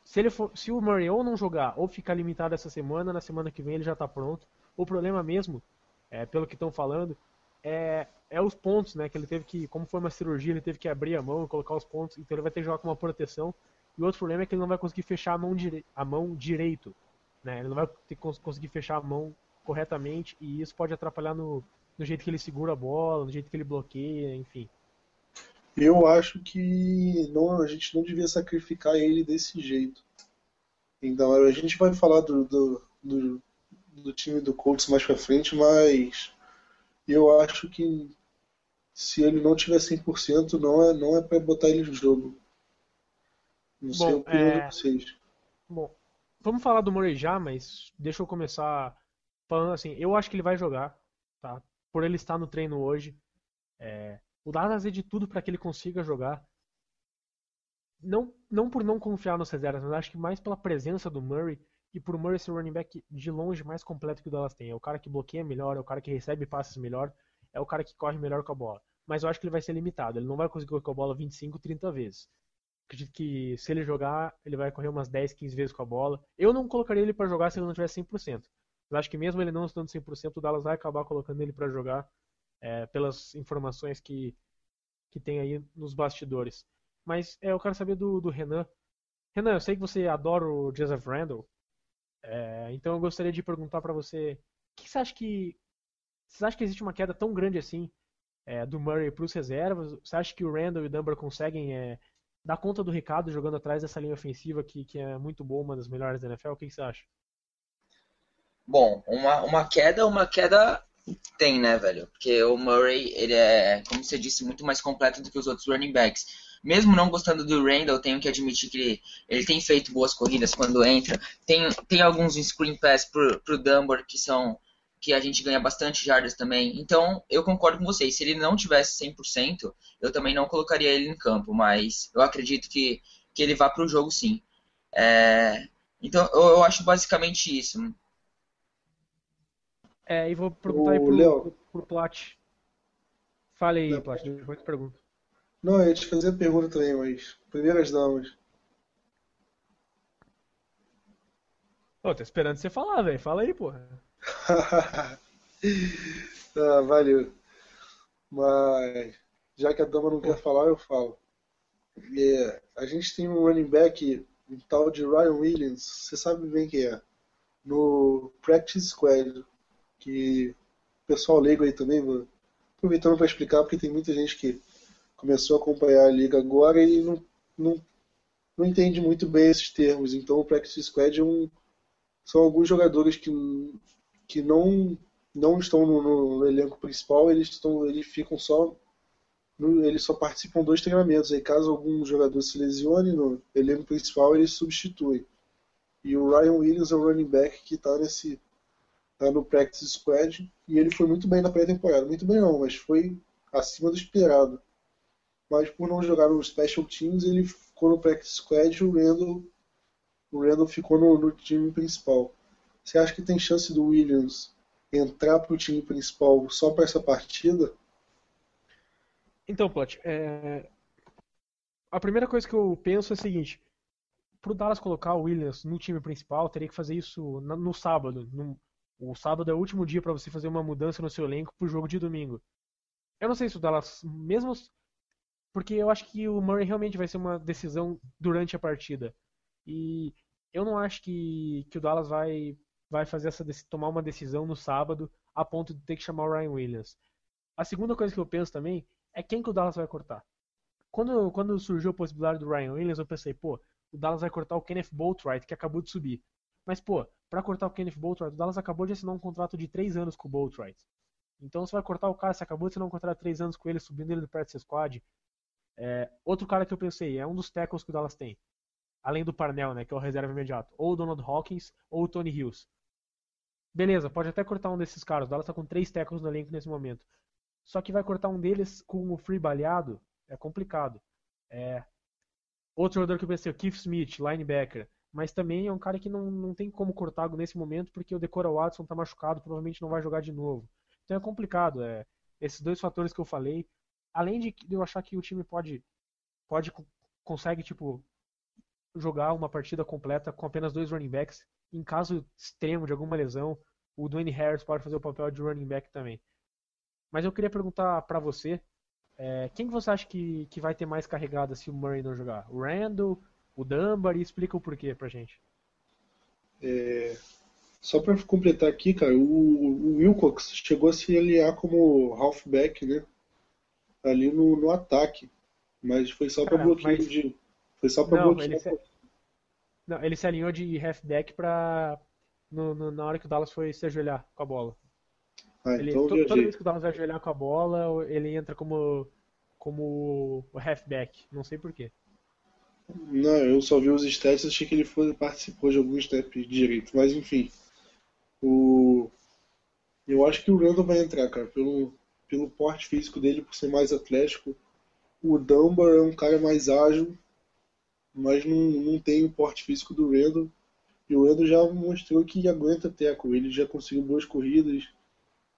se, ele for, se o Murray ou não jogar ou ficar limitado essa semana, na semana que vem ele já está pronto. O problema mesmo, é, pelo que estão falando, é, é os pontos, né? Que ele teve que, como foi uma cirurgia, ele teve que abrir a mão e colocar os pontos, então ele vai ter que jogar com uma proteção. E o outro problema é que ele não vai conseguir fechar a mão, dire... a mão direito. Né? Ele não vai ter conseguir fechar a mão corretamente e isso pode atrapalhar no, no jeito que ele segura a bola, no jeito que ele bloqueia, enfim. Eu acho que não, a gente não devia sacrificar ele desse jeito. Então, a gente vai falar do, do, do, do time do Colts mais pra frente, mas eu acho que se ele não tiver 100%, não é, não é pra botar ele no jogo. Não sei Bom, a opinião é- de vocês. Bom, vamos falar do Murray já, mas deixa eu começar falando assim, eu acho que ele vai jogar, tá? Por ele estar no treino hoje. É, o Dallas é de tudo para que ele consiga jogar. Não, não por não confiar nos reservas, mas acho que mais pela presença do Murray e por Murray ser o running back de longe mais completo que o Dallas tem. É o cara que bloqueia melhor, é o cara que recebe passes melhor, é o cara que corre melhor com a bola. Mas eu acho que ele vai ser limitado, ele não vai conseguir correr com a bola 25, 30 vezes. Acredito que se ele jogar, ele vai correr umas 10, 15 vezes com a bola. Eu não colocaria ele para jogar se ele não tiver 100%. Eu acho que mesmo ele não estando 100%, o Dallas vai acabar colocando ele para jogar é, pelas informações que, que tem aí nos bastidores. Mas é, eu quero saber do, do Renan. Renan, eu sei que você adora o Joseph Randall. é, então eu gostaria de perguntar para você, o que você acha que você acha que existe uma queda tão grande assim é, do Murray para os reservas? Você acha que o Randall e o Dunbar conseguem é, dá conta do recado jogando atrás dessa linha ofensiva que, que é muito boa, uma das melhores da NFL? O que você acha? Bom, uma, uma queda, uma queda tem, né, velho? Porque o Murray, ele é, como você disse, muito mais completo do que os outros running backs. Mesmo não gostando do Randall, tenho que admitir que ele, ele tem feito boas corridas quando entra. Tem, tem alguns screen pass pro, pro Dunbar que são que a gente ganha bastante jardas também. Então, eu concordo com vocês. Se ele não tivesse 100%, eu também não colocaria ele em campo, mas eu acredito que, que ele vá para o jogo sim. É, então, eu, eu, acho basicamente isso. É, e vou perguntar aí pro, Leo. pro, pro Plat. Fale aí, Plat, depois eu pergunto. Não, eu ia te fazer a pergunta também, mas primeiras damas. Pô, tô esperando você falar, velho. Fala aí, porra. ah, valeu. Mas já que a dama não quer falar, eu falo. É, a gente tem um running back, um tal de Ryan Williams, você sabe bem quem é. No Practice Squad, que o pessoal leigo aí também, aproveitando para explicar, porque tem muita gente que começou a acompanhar a liga agora e não, não, não entende muito bem esses termos. Então o Practice Squad é um, são alguns jogadores que que não não estão no, no, elenco principal, eles estão eles ficam só eles só participam dos treinamentos. Aí caso algum jogador se lesione no elenco principal, eles substituem. E o Ryan Williams é o running back que está nesse tá no practice squad e ele foi muito bem na pré-temporada. Muito bem não, mas foi acima do esperado. Mas por não jogar no special teams, ele ficou no practice squad e o Randall, o Randall ficou no, no time principal. Você acha que tem chance do Williams entrar para o time principal só para essa partida? Então, Plot, é... a primeira coisa que eu penso é a seguinte: para o Dallas colocar o Williams no time principal, teria que fazer isso no sábado. O sábado é o último dia para você fazer uma mudança no seu elenco para o jogo de domingo. Eu não sei se o Dallas, mesmo porque eu acho que o Murray realmente vai ser uma decisão durante a partida. E eu não acho que, que o Dallas vai vai fazer essa tomar uma decisão no sábado a ponto de ter que chamar o Ryan Williams. A segunda coisa que eu penso também é quem que o Dallas vai cortar. Quando, quando surgiu a possibilidade do Ryan Williams, eu pensei, pô, o Dallas vai cortar o Kenneth Boatwright, que acabou de subir. Mas, pô, para cortar o Kenneth Boatwright, o Dallas acabou de assinar um contrato de 3 anos com o Boatwright. Então você vai cortar o cara, você acabou de assinar um contrato de 3 anos com ele, subindo ele do practice squad. É, outro cara que eu pensei, é um dos tackles que o Dallas tem. Além do Parnell, né, que é o reserva imediato. Ou o Donald Hawkins, ou o Tony Hills. Beleza, pode até cortar um desses caras. O Dallas tá com três tackles no elenco nesse momento. Só que vai cortar um deles com o free baleado é complicado. É... Outro jogador que eu pensei, o Keith Smith, linebacker. Mas também é um cara que não, não tem como cortar nesse momento porque o Decora Watson tá machucado, provavelmente não vai jogar de novo. Então é complicado. É... Esses dois fatores que eu falei. Além de eu achar que o time pode, pode consegue tipo jogar uma partida completa com apenas dois running backs em caso extremo de alguma lesão, o Dwayne Harris pode fazer o papel de running back também. Mas eu queria perguntar para você, é, quem que você acha que, que vai ter mais carregada se o Murray não jogar? O Randall, o Dunbar? E explica o porquê pra gente. É, só para completar aqui, cara, o, o, Wilcox chegou a se aliar como halfback, né? Ali no, no ataque. Mas foi só para bloqueio mas... de. Foi só para bloqueio. Ele se, não, ele se alinhou de halfback pra. No, no, na hora que o Dallas foi se ajoelhar com a bola. Ah, ele, então to, toda vez que o Dallas vai ajoelhar com a bola, ele entra como, como o halfback. Não sei porquê. Não, eu só vi os stats achei que ele foi, participou de alguns steps direito. Mas enfim. O... Eu acho que o Randall vai entrar, cara, pelo, pelo porte físico dele, por ser mais atlético. O Dunbar é um cara mais ágil, mas não, não tem o porte físico do Randall. E o Randall já mostrou que aguenta teco. Ele já conseguiu boas corridas.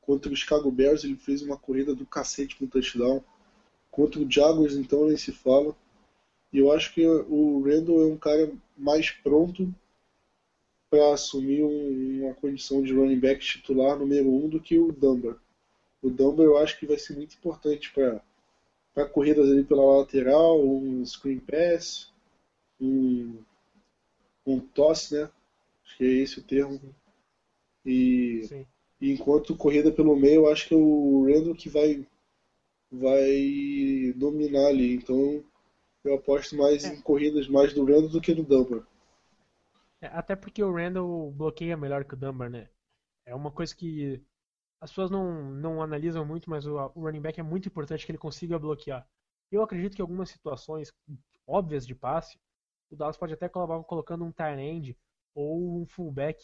Contra o Chicago Bears, ele fez uma corrida do cacete com touchdown. Contra o Jaguars, então, nem se fala. E eu acho que o Randall é um cara mais pronto para assumir um, uma condição de running back titular número um do que o Dunbar. O Dunbar eu acho que vai ser muito importante para corridas ali pela lateral, um screen pass, um, um tosse, né? Acho que é esse o termo. E, e, enquanto corrida pelo meio, eu acho que é o Randall que vai, vai dominar ali. Então Eu aposto mais em corridas mais do Randall do que do Dunbar. É, até porque o Randall bloqueia melhor que o Dunbar, né? É uma coisa que as pessoas não, não analisam muito, mas o, o running back é muito importante que ele consiga bloquear. Eu acredito que em algumas situações óbvias de passe, o Dallas pode até acabar colocando um tight end ou um fullback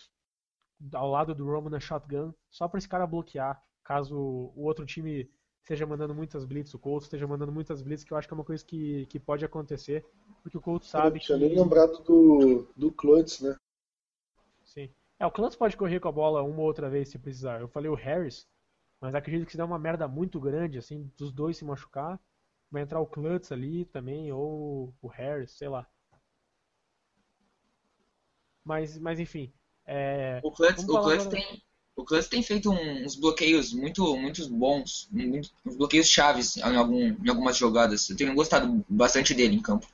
ao lado do Roman na shotgun, só para esse cara bloquear, caso o outro time esteja mandando muitas blitz, o Colts esteja mandando muitas blitz, que eu acho que é uma coisa que, que pode acontecer, porque o Colts sabe Eu tinha que... nem lembrado do, do Klutz, né? Sim. É, o Klutz pode correr com a bola uma ou outra vez se precisar. Eu falei o Harris, mas acredito que se der uma merda muito grande, assim, dos dois se machucar, vai entrar o Klutz ali também, ou o Harris, sei lá. Mas, mas enfim. É, O vamos o agora- tem, o Klutz tem feito uns bloqueios muito, muito bons, muito- uns bloqueios chaves em, algum, em algumas jogadas. Eu tenho gostado bastante dele em campo.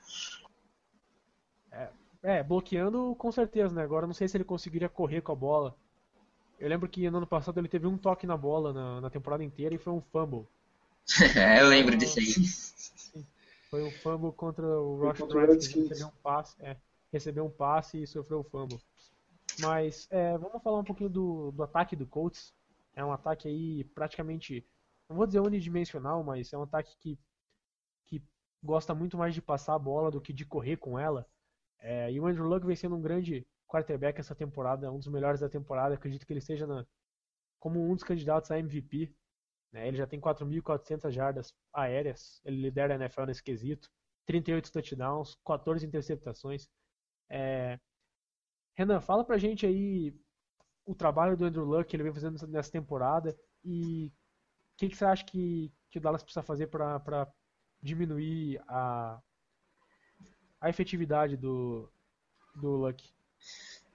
É, bloqueando com certeza, né? Agora não sei se ele conseguiria correr com a bola. Eu lembro que no ano passado ele teve um toque na bola na, na temporada inteira e foi um fumble. É, eu lembro disso aí. Foi um fumble contra o Redskins, Redskins. recebeu um passe, é, recebeu um passe e sofreu um fumble. Mas é, vamos falar um pouquinho do, do ataque do Colts. É um ataque aí praticamente, não vou dizer unidimensional, mas é um ataque que, que gosta muito mais de passar a bola do que de correr com ela. É, e o Andrew Luck vem sendo um grande quarterback essa temporada, um dos melhores da temporada. Acredito que ele esteja na, como um dos candidatos a MVP. né? Ele já tem 4.400 jardas aéreas, ele lidera a NFL nesse quesito. 38 touchdowns, 14 interceptações. É, Renan, fala pra gente aí o trabalho do Andrew Luck que ele vem fazendo nessa- temporada e o que, que você acha que, que o Dallas precisa fazer para diminuir a, a efetividade do, do Luck?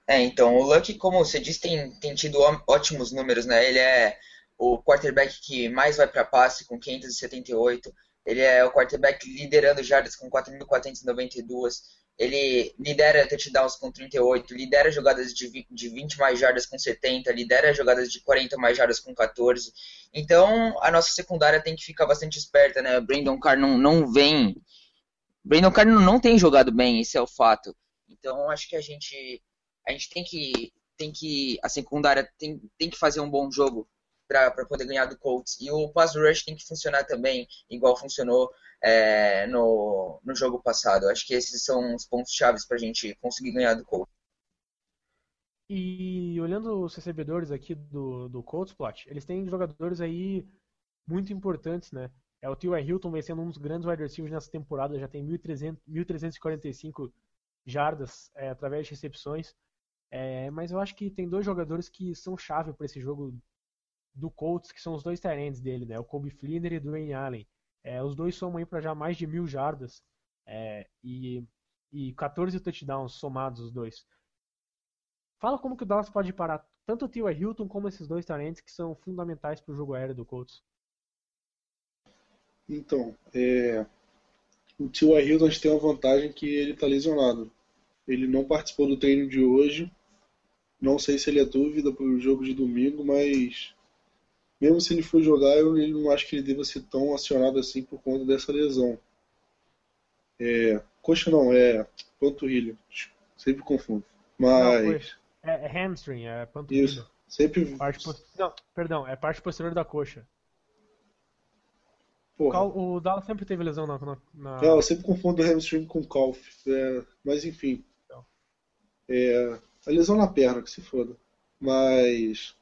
É, então, o Luck, como você disse, tem, tem tido ótimos números, né? Ele é o quarterback que mais vai para passe, com 578. Ele é o quarterback liderando jardas com 4.492. Ele lidera touchdowns com 38, lidera jogadas de de 20 mais jardas com 70, lidera jogadas de 40 mais jardas com 14. Então, a nossa secundária tem que ficar bastante esperta, né? Brandon Carr não, não vem. Brandon Carr não tem jogado bem, esse é o fato. Então, acho que a gente a gente tem que tem que a secundária tem, tem que fazer um bom jogo para poder ganhar do Colts e o pass rush tem que funcionar também igual funcionou é, no, no jogo passado acho que esses são os pontos chaves para a gente conseguir ganhar do Colts E olhando os recebedores aqui do, do Colts, Plot, eles têm jogadores aí muito importantes, né? É o T.Y. Hilton sendo um dos grandes wide receivers nessa temporada, já tem 1.300 1.345 jardas é, através de recepções. É, mas eu acho que tem dois jogadores que são chave para esse jogo do Colts, que são os dois ends dele, né? O Kobe Fleener e o Dwayne Allen. É, os dois somam aí para já mais de mil jardas é, e, e 14 touchdowns somados os dois. Fala como que o Dallas pode parar tanto o T.Y. Hilton como esses dois talentos que são fundamentais para o jogo aéreo do Colts. Então, é, o T.Y. Hilton tem uma vantagem que ele está lesionado. Ele não participou do treino de hoje. Não sei se ele é dúvida para o jogo de domingo, mas mesmo se ele for jogar, eu não acho que ele deva ser tão acionado assim por conta dessa lesão. É, coxa não, é panturrilha. Sempre confundo. Não, Mas, coxa. É, é hamstring, é panturrilha. isso. Sempre. Parte pos- Não, perdão, é parte posterior da coxa. O, Porra. Cal- o Dallas sempre teve lesão na. na- Não, eu sempre confundo hamstring com calf. É, mas enfim. Então. É, a lesão na perna, que se foda. Mas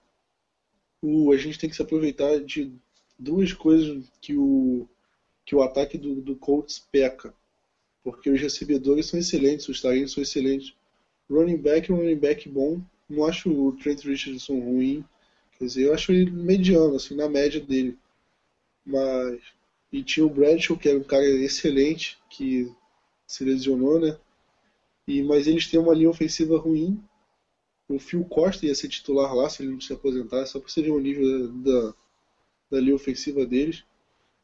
o, a gente tem que se aproveitar de duas coisas que o, que o ataque do, do Colts peca. Porque os recebedores são excelentes, os talentos são excelentes. Running back é um running back bom. Não acho o Trent Richardson ruim. Quer dizer, eu acho ele mediano, assim, na média dele. Mas. E tinha o Bradshaw, que era um cara excelente, que se lesionou, né? E, mas eles têm uma linha ofensiva ruim. O Phil Costa ia ser titular lá se ele não se aposentar, só para você ver o nível da, da linha ofensiva deles.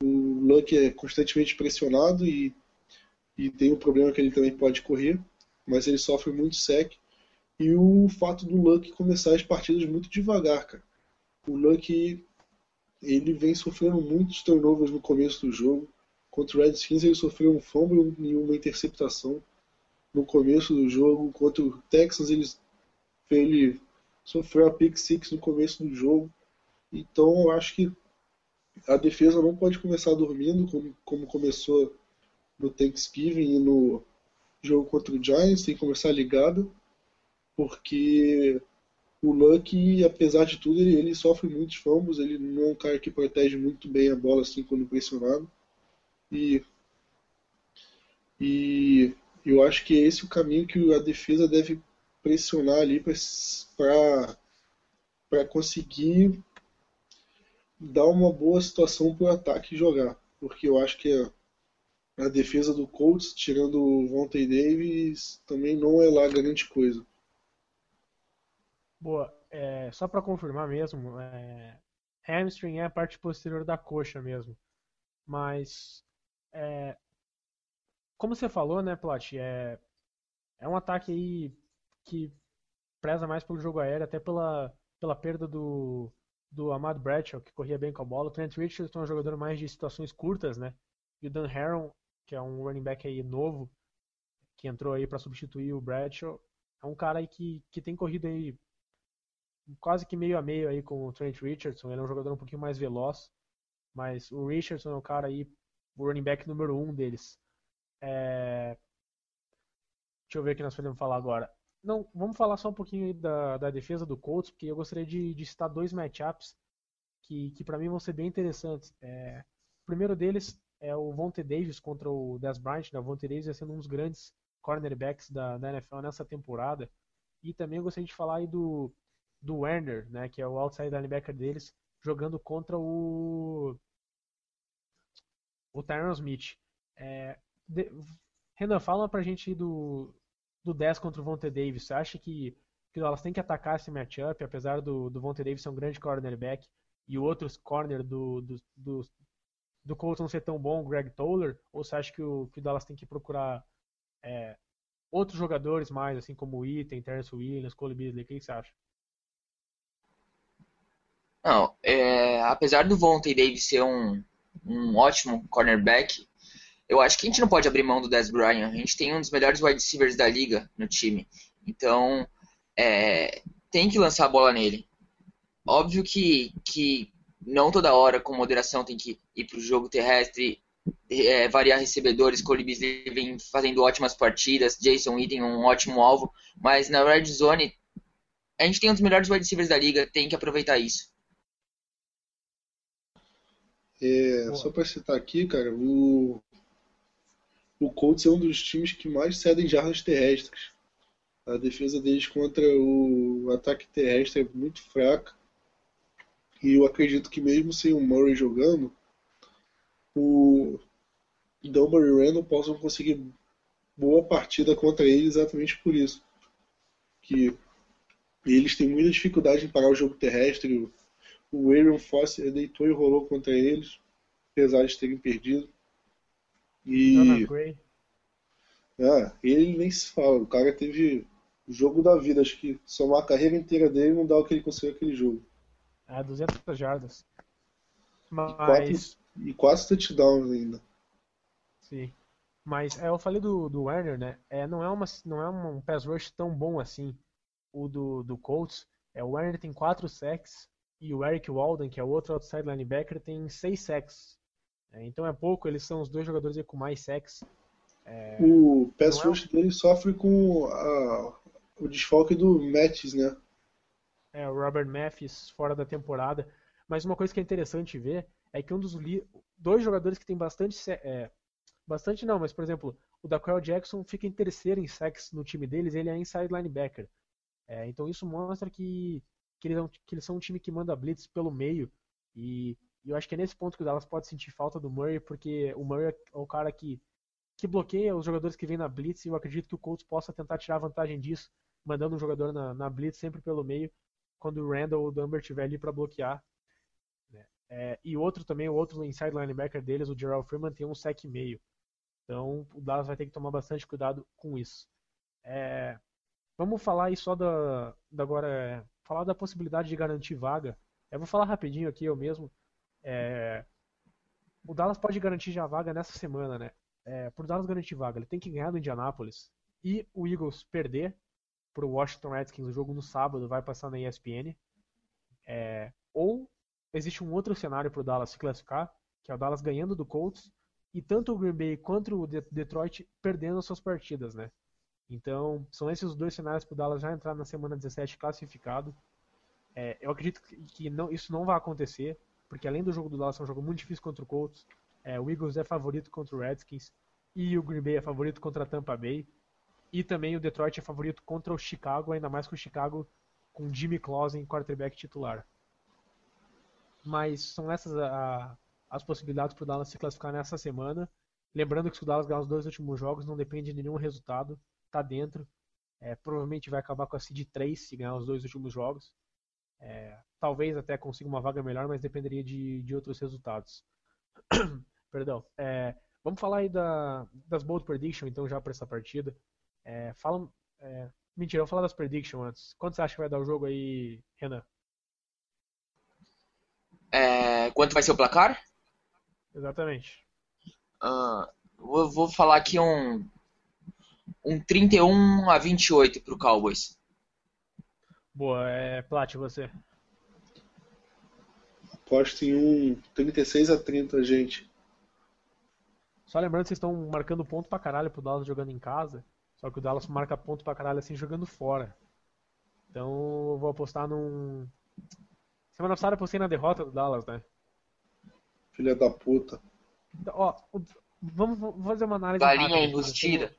O Luck é constantemente pressionado e, e tem o problema que ele também pode correr, mas ele sofre muito sec. E o fato do Luck começar as partidas muito devagar, cara. O Luck ele vem sofrendo muitos turnovers no começo do jogo, Contra o Redskins ele sofreu um fumble e uma interceptação no começo do jogo. Contra o Texans ele, ele sofreu a pick six no começo do jogo. Então eu acho que a defesa não pode começar dormindo como, como começou no Thanksgiving e no jogo contra o Giants, tem que começar ligado, porque o Luck, apesar de tudo, ele, ele sofre muitos fumbles, ele não é um cara que protege muito bem a bola assim quando pressionado. E, e eu acho que é esse o caminho que a defesa deve pressionar ali para conseguir dar uma boa situação para o ataque jogar. Porque eu acho que a, a defesa do Colts, tirando o Vontae Davis, também não é lá grande coisa. Boa. É, só para confirmar mesmo, é, hamstring é a parte posterior da coxa mesmo. Mas, é, como você falou, né, Plot, é, é um ataque aí que preza mais pelo jogo aéreo, até pela, pela perda do, do Amado Bradshaw, que corria bem com a bola. O Trent Richardson é um jogador mais de situações curtas, né? E o Dan Harron, que é um running back aí novo, que entrou aí para substituir o Bradshaw, é um cara aí que, que tem corrido aí quase que meio a meio aí com o Trent Richardson. Ele é um jogador um pouquinho mais veloz, mas o Richardson é o cara aí, o running back número um deles. É... Deixa eu ver o que nós podemos falar agora. Não, vamos falar só um pouquinho da, da defesa do Colts, porque eu gostaria de, de citar dois matchups que, que para mim vão ser bem interessantes. É, o primeiro deles é o Vontae Davis contra o Des Bryant. Né? O Vontae Davis é sendo um dos grandes cornerbacks da, da NFL nessa temporada. E também eu gostaria de falar aí do, do Werner, né, que é o outside linebacker deles, jogando contra o o Tyron Smith. É, de, Renan, fala pra gente do, do 10 contra o Vontae Davis. Você acha que, que elas têm que atacar esse matchup, apesar do, do Vontae Davis ser um grande cornerback e o outro corner do, do, do, do não ser tão bom, o Greg Toller? Ou você acha que o, que o Dallas tem que procurar é, outros jogadores mais, assim como o Item, Terence Williams, Cole Beasley? O que você acha? Não, é, apesar do Vontae Davis ser um, um ótimo cornerback, eu acho que a gente não pode abrir mão do Dez Bryant. A gente tem um dos melhores wide receivers da liga no time. Então, é, tem que lançar a bola nele. Óbvio que, que não toda hora, com moderação, tem que ir para o jogo terrestre, é, variar recebedores. Cole vem fazendo ótimas partidas, Jason Witten um ótimo alvo, mas na red zone a gente tem um dos melhores wide receivers da liga, tem que aproveitar isso. É, só para citar aqui, cara, o, o Colts é um dos times que mais cedem jardas terrestres. A defesa deles contra o ataque terrestre é muito fraca. E eu acredito que mesmo sem o Murray jogando, o Dunbar e Randall possam conseguir boa partida contra ele exatamente por isso. Que eles têm muita dificuldade em parar o jogo terrestre. O Aaron Foster deitou e rolou contra eles, apesar de terem perdido. E. É, ele nem se fala. O cara teve o jogo da vida. Acho que somar a carreira inteira dele não dá o que ele conseguiu aquele jogo. É, 200 jardas. Mas... E, quatro, quatro touchdowns ainda. Sim. Mas é, eu falei do, do Werner, né? É, não, é uma, não é um pass rush tão bom assim, o do, do Colts. É, o Werner tem 4 sacks e o Eric Walden, que é o outro outside linebacker, tem 6 sacks. É, então é pouco, eles são os dois jogadores com mais sacks. É, o pass é rush é... dele sofre com a, o desfalque do Mattis, né? É, o Robert Mathis fora da temporada. Mas uma coisa que é interessante ver é que um dos dois jogadores que tem bastante. É, bastante não, mas por exemplo, o Daquel Jackson fica em terceiro em sacks no time deles, ele é inside linebacker. É, então isso mostra que, que, eles, que eles são um time que manda blitz pelo meio e e eu acho que é nesse ponto que o Dallas pode sentir falta do Murray, porque o Murray é o cara que, que bloqueia os jogadores que vêm na blitz, e eu acredito que o Colts possa tentar tirar vantagem disso, mandando um jogador na, na blitz sempre pelo meio, quando o Randall ou o Dumber estiver ali para bloquear. Né? É, e outro também, o outro inside linebacker deles, o Gerald Freeman, tem um sec meio. Então o Dallas vai ter que tomar bastante cuidado com isso. É, vamos falar aí só da, da agora, é, falar da possibilidade de garantir vaga. Eu vou falar rapidinho aqui eu mesmo. É, o Dallas pode garantir já a vaga nessa semana, né? É, por Dallas garantir vaga, ele tem que ganhar no Indianapolis e o Eagles perder pro Washington Redskins o jogo no sábado vai passar na ESPN. É, ou existe um outro cenário pro Dallas se classificar, que é o Dallas ganhando do Colts e tanto o Green Bay quanto o Detroit perdendo suas partidas, né? Então, são esses os dois cenários pro Dallas já entrar na semana 17 classificado. É, eu acredito que não, isso não vai acontecer, porque além do jogo do Dallas ser um jogo muito difícil contra o Colts, é, o Eagles é favorito contra o Redskins e o Green Bay é favorito contra a Tampa Bay. E também o Detroit é favorito contra o Chicago, ainda mais com o Chicago com Jimmy Clausen quarterback titular. Mas são essas a, as possibilidades para o Dallas se classificar nessa semana. Lembrando que se o Dallas ganhar os dois últimos jogos, não depende de nenhum resultado, tá dentro. É, provavelmente vai acabar com a seed 3 se ganhar os dois últimos jogos. É, talvez até consiga uma vaga melhor, mas dependeria de, de outros resultados. Perdão. É, vamos falar aí da, das bold prediction, então, já para essa partida. É, fala, é, mentira, vou falar das prediction antes. Quanto você acha que vai dar o jogo aí, Renan? É, quanto vai ser o placar? Exatamente. Uh, vou, vou falar aqui um, um 31 a 28 pro Cowboys. Boa, é Plat, você? Aposto em um 36 a 30, gente. Só lembrando que vocês estão marcando ponto pra caralho pro Dallas jogando em casa. Só que o Dallas marca ponto pra caralho assim jogando fora. Então eu vou apostar num. Semana passada eu apostei na derrota do Dallas, né? Filha da puta. Então, ó, vamos, vamos fazer uma análise. Galinha embustida.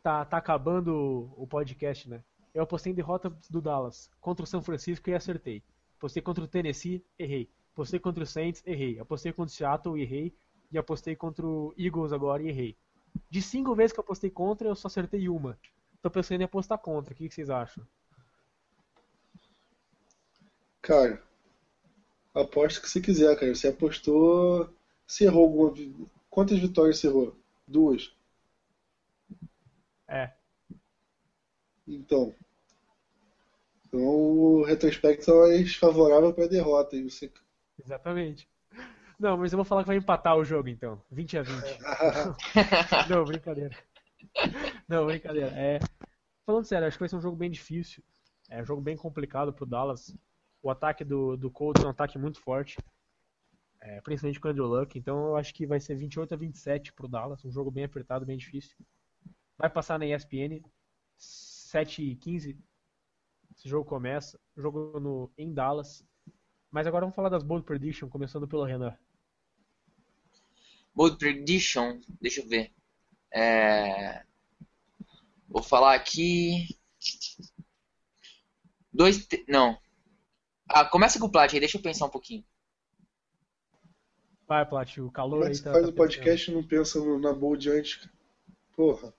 Tá, tá acabando o podcast, né? Eu apostei em derrota do Dallas contra o São Francisco e acertei. Apostei contra o Tennessee, errei. Apostei contra o Saints, errei. Apostei contra o Seattle, errei. E apostei contra o Eagles agora e errei. De cinco vezes que eu apostei contra, eu só acertei uma. Tô pensando em apostar contra. O que, vocês acham? Cara, aposta que você quiser, cara. Você apostou. Você errou alguma. Quantas vitórias você errou? Duas. É. Então. Então o retrospecto é mais favorável para a derrota. E você... Exatamente. Não, mas eu vou falar que vai empatar o jogo então. 20 a 20. não, brincadeira. Não, brincadeira. É, falando sério, acho que vai ser um jogo bem difícil. É um jogo bem complicado pro Dallas. O ataque do, do Colts é um ataque muito forte. É, principalmente com o Andrew Luck. Então eu acho que vai ser 28 a 27 pro Dallas. Um jogo bem apertado, bem difícil. Vai passar na ESPN. 7 e 15 esse jogo começa. Jogo no, em Dallas. Mas agora vamos falar das bold prediction, começando pelo Renan. Bold Prediction, deixa eu ver. É... Vou falar aqui. Dois. Não. Ah, começa com o Plat aí, deixa eu pensar um pouquinho. Vai, Plat, o calor Como aí tá. faz tá o podcast e não pensa no, na bold antes? Porra.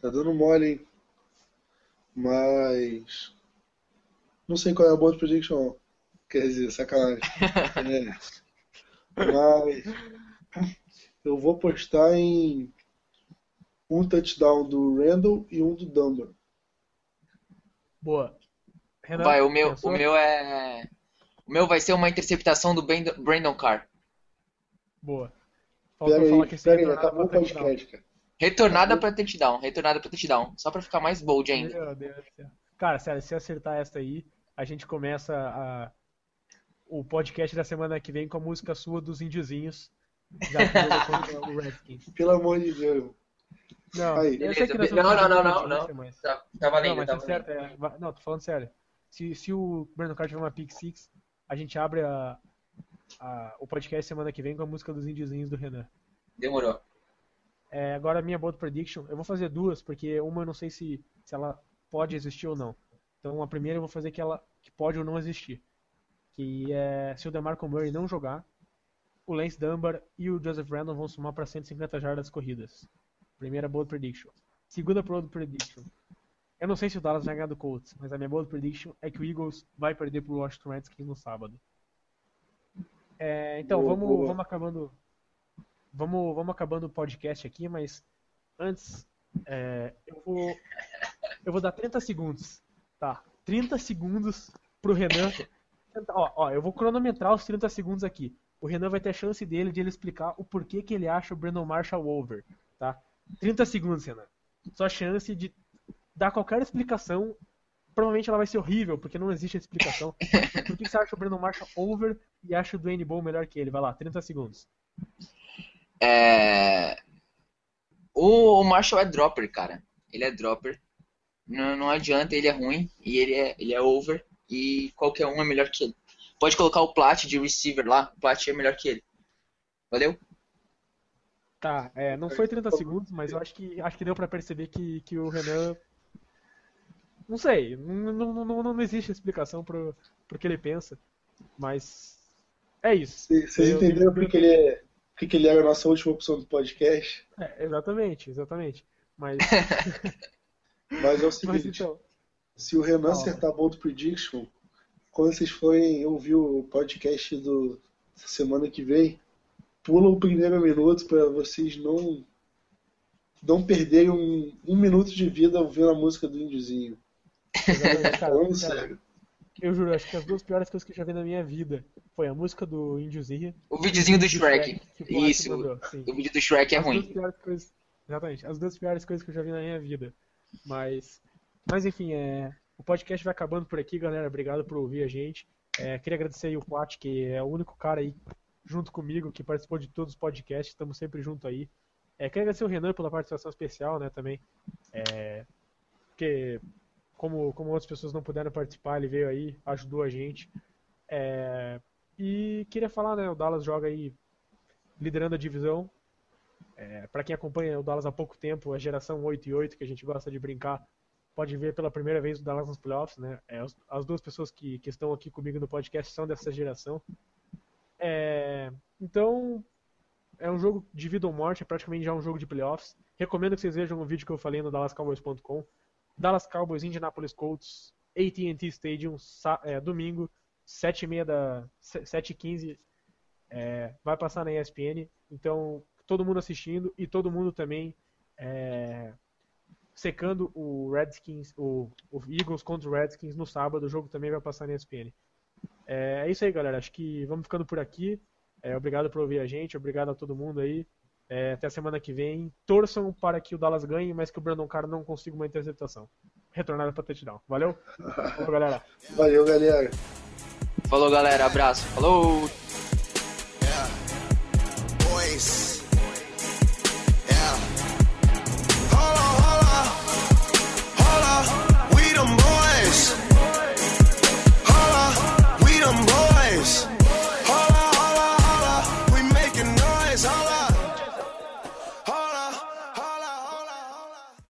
Tá dando mole, hein? Mas. Não sei qual é a bold prediction. Quer dizer, sacanagem. é. Mas eu vou postar em um touchdown do Randall e um do Dunbar. Boa. Renan, Vai, o meu, pensou? o meu é. O meu vai ser uma interceptação do Brandon Carr. Boa. Faltou Pera falar aí, que esse pera aí, acabou o podcast, cara. Retornada pra touchdown, retornada pra touchdown. Só pra ficar mais bold ainda. Meu Deus do céu. Cara, sério, se acertar essa aí, a gente começa a- o podcast da semana que vem com a música sua dos Indiozinhos. Já contra o Redskins. Pelo amor de Deus. Não, Aí. eu sei que nós não, não, fazer não, uma não, mas- Tá, tá Não, valendo, mas tá valendo. certo. é, não, tô falando sério. Se, se o Brandon Carter tiver uma pick six, a gente abre a, a- o podcast semana que vem com a música dos Indiozinhos do Renan. Demorou. É, agora minha bold prediction, eu vou fazer duas, porque uma eu não sei se, se ela pode existir ou não. Então a primeira eu vou fazer que ela que pode ou não existir. Que é se o DeMarco Murray não jogar, o Lance Dunbar e o Joseph Randall vão somar para 150 jardas corridas. Primeira bold prediction. Segunda bold prediction. Eu não sei se o Dallas vai ganhar do Colts, mas a minha bold prediction é que o Eagles vai perder pro Washington Redskins no sábado. É, então Boa, vamos, boa. vamos acabando vamos, vamos acabando o podcast aqui, mas antes é, eu vou eu vou dar 30 segundos, tá? 30 segundos pro Renan. Ó, ó, eu vou cronometrar os 30 segundos aqui. o Renan vai ter a chance dele de ele explicar o porquê que ele acha o Brandon Marshall over, tá? 30 segundos, Renan. Sua chance de dar qualquer explicação. Provavelmente ela vai ser horrível, porque não existe explicação. Por que você acha o Brandon Marshall over e acha o Dwayne Bowe melhor que ele? Vai lá, 30 segundos. É... O, o Marshall é dropper, cara. Ele é dropper. Não, não adianta, ele é ruim e ele é, ele é over. E qualquer um é melhor que ele. Pode colocar o Plat de receiver lá, o Plat é melhor que ele. Valeu? Tá, é, não foi 30 segundos, mas eu acho que acho que deu pra perceber que, que o Renan. Não sei, não, não, não, não existe explicação pro, pro que ele pensa. Mas. É isso. Vocês entenderam eu- porque ele, é, porque ele era a nossa última opção do podcast? É, exatamente, exatamente. Mas, Mas é o seguinte, então. se o Renan acertar Bold Prediction, quando vocês forem ouvir o podcast do semana que vem, pula o primeiro minuto para vocês não não perderem um, um minuto de vida ouvindo a música do exatamente, cara, cara, sério. Eu juro, acho que as duas piores coisas que eu já vi na minha vida foi a música do Índiozinho O videozinho do Shrek. Polat Isso, mandou, o vídeo do Shrek é As ruim. coisas, exatamente, as duas piores coisas que eu já vi na minha vida. Mas, mas enfim, é, o podcast vai acabando por aqui, galera. Obrigado por ouvir a gente. É, queria agradecer aí o Plat, que é o único cara aí junto comigo que participou de todos os podcasts. Estamos sempre junto aí. É, queria agradecer o Renan pela participação especial, né, também. É, porque como, como outras pessoas não puderam participar, ele veio aí, ajudou a gente. É, e queria falar, né, o Dallas joga aí liderando a divisão. É, para quem acompanha o Dallas há pouco tempo, a geração 8 e 8 que a gente gosta de brincar, pode ver pela primeira vez o Dallas nos playoffs, né? É, as, as duas pessoas que, que estão aqui comigo no podcast são dessa geração. É, então, é um jogo de vida ou morte, é praticamente já um jogo de playoffs. Recomendo que vocês vejam o vídeo que eu falei no DallasCowboys.com. Dallas Cowboys, Indianapolis Colts, AT&T Stadium, é, domingo, 7h30 da 7h15, é, vai passar na ESPN. Então, todo mundo assistindo e todo mundo também é, secando o Redskins, o, o Eagles contra o Redskins no sábado. O jogo também vai passar na ESPN. É, é isso aí, galera. Acho que vamos ficando por aqui. É, obrigado por ouvir a gente, obrigado a todo mundo aí. É, até a semana que vem. Torçam para que o Dallas ganhe, mas que o Brandon Carr não consiga uma interceptação. Retornada para touchdown. Valeu? Falou, galera. Valeu, galera. Falou, galera. Abraço. Falou!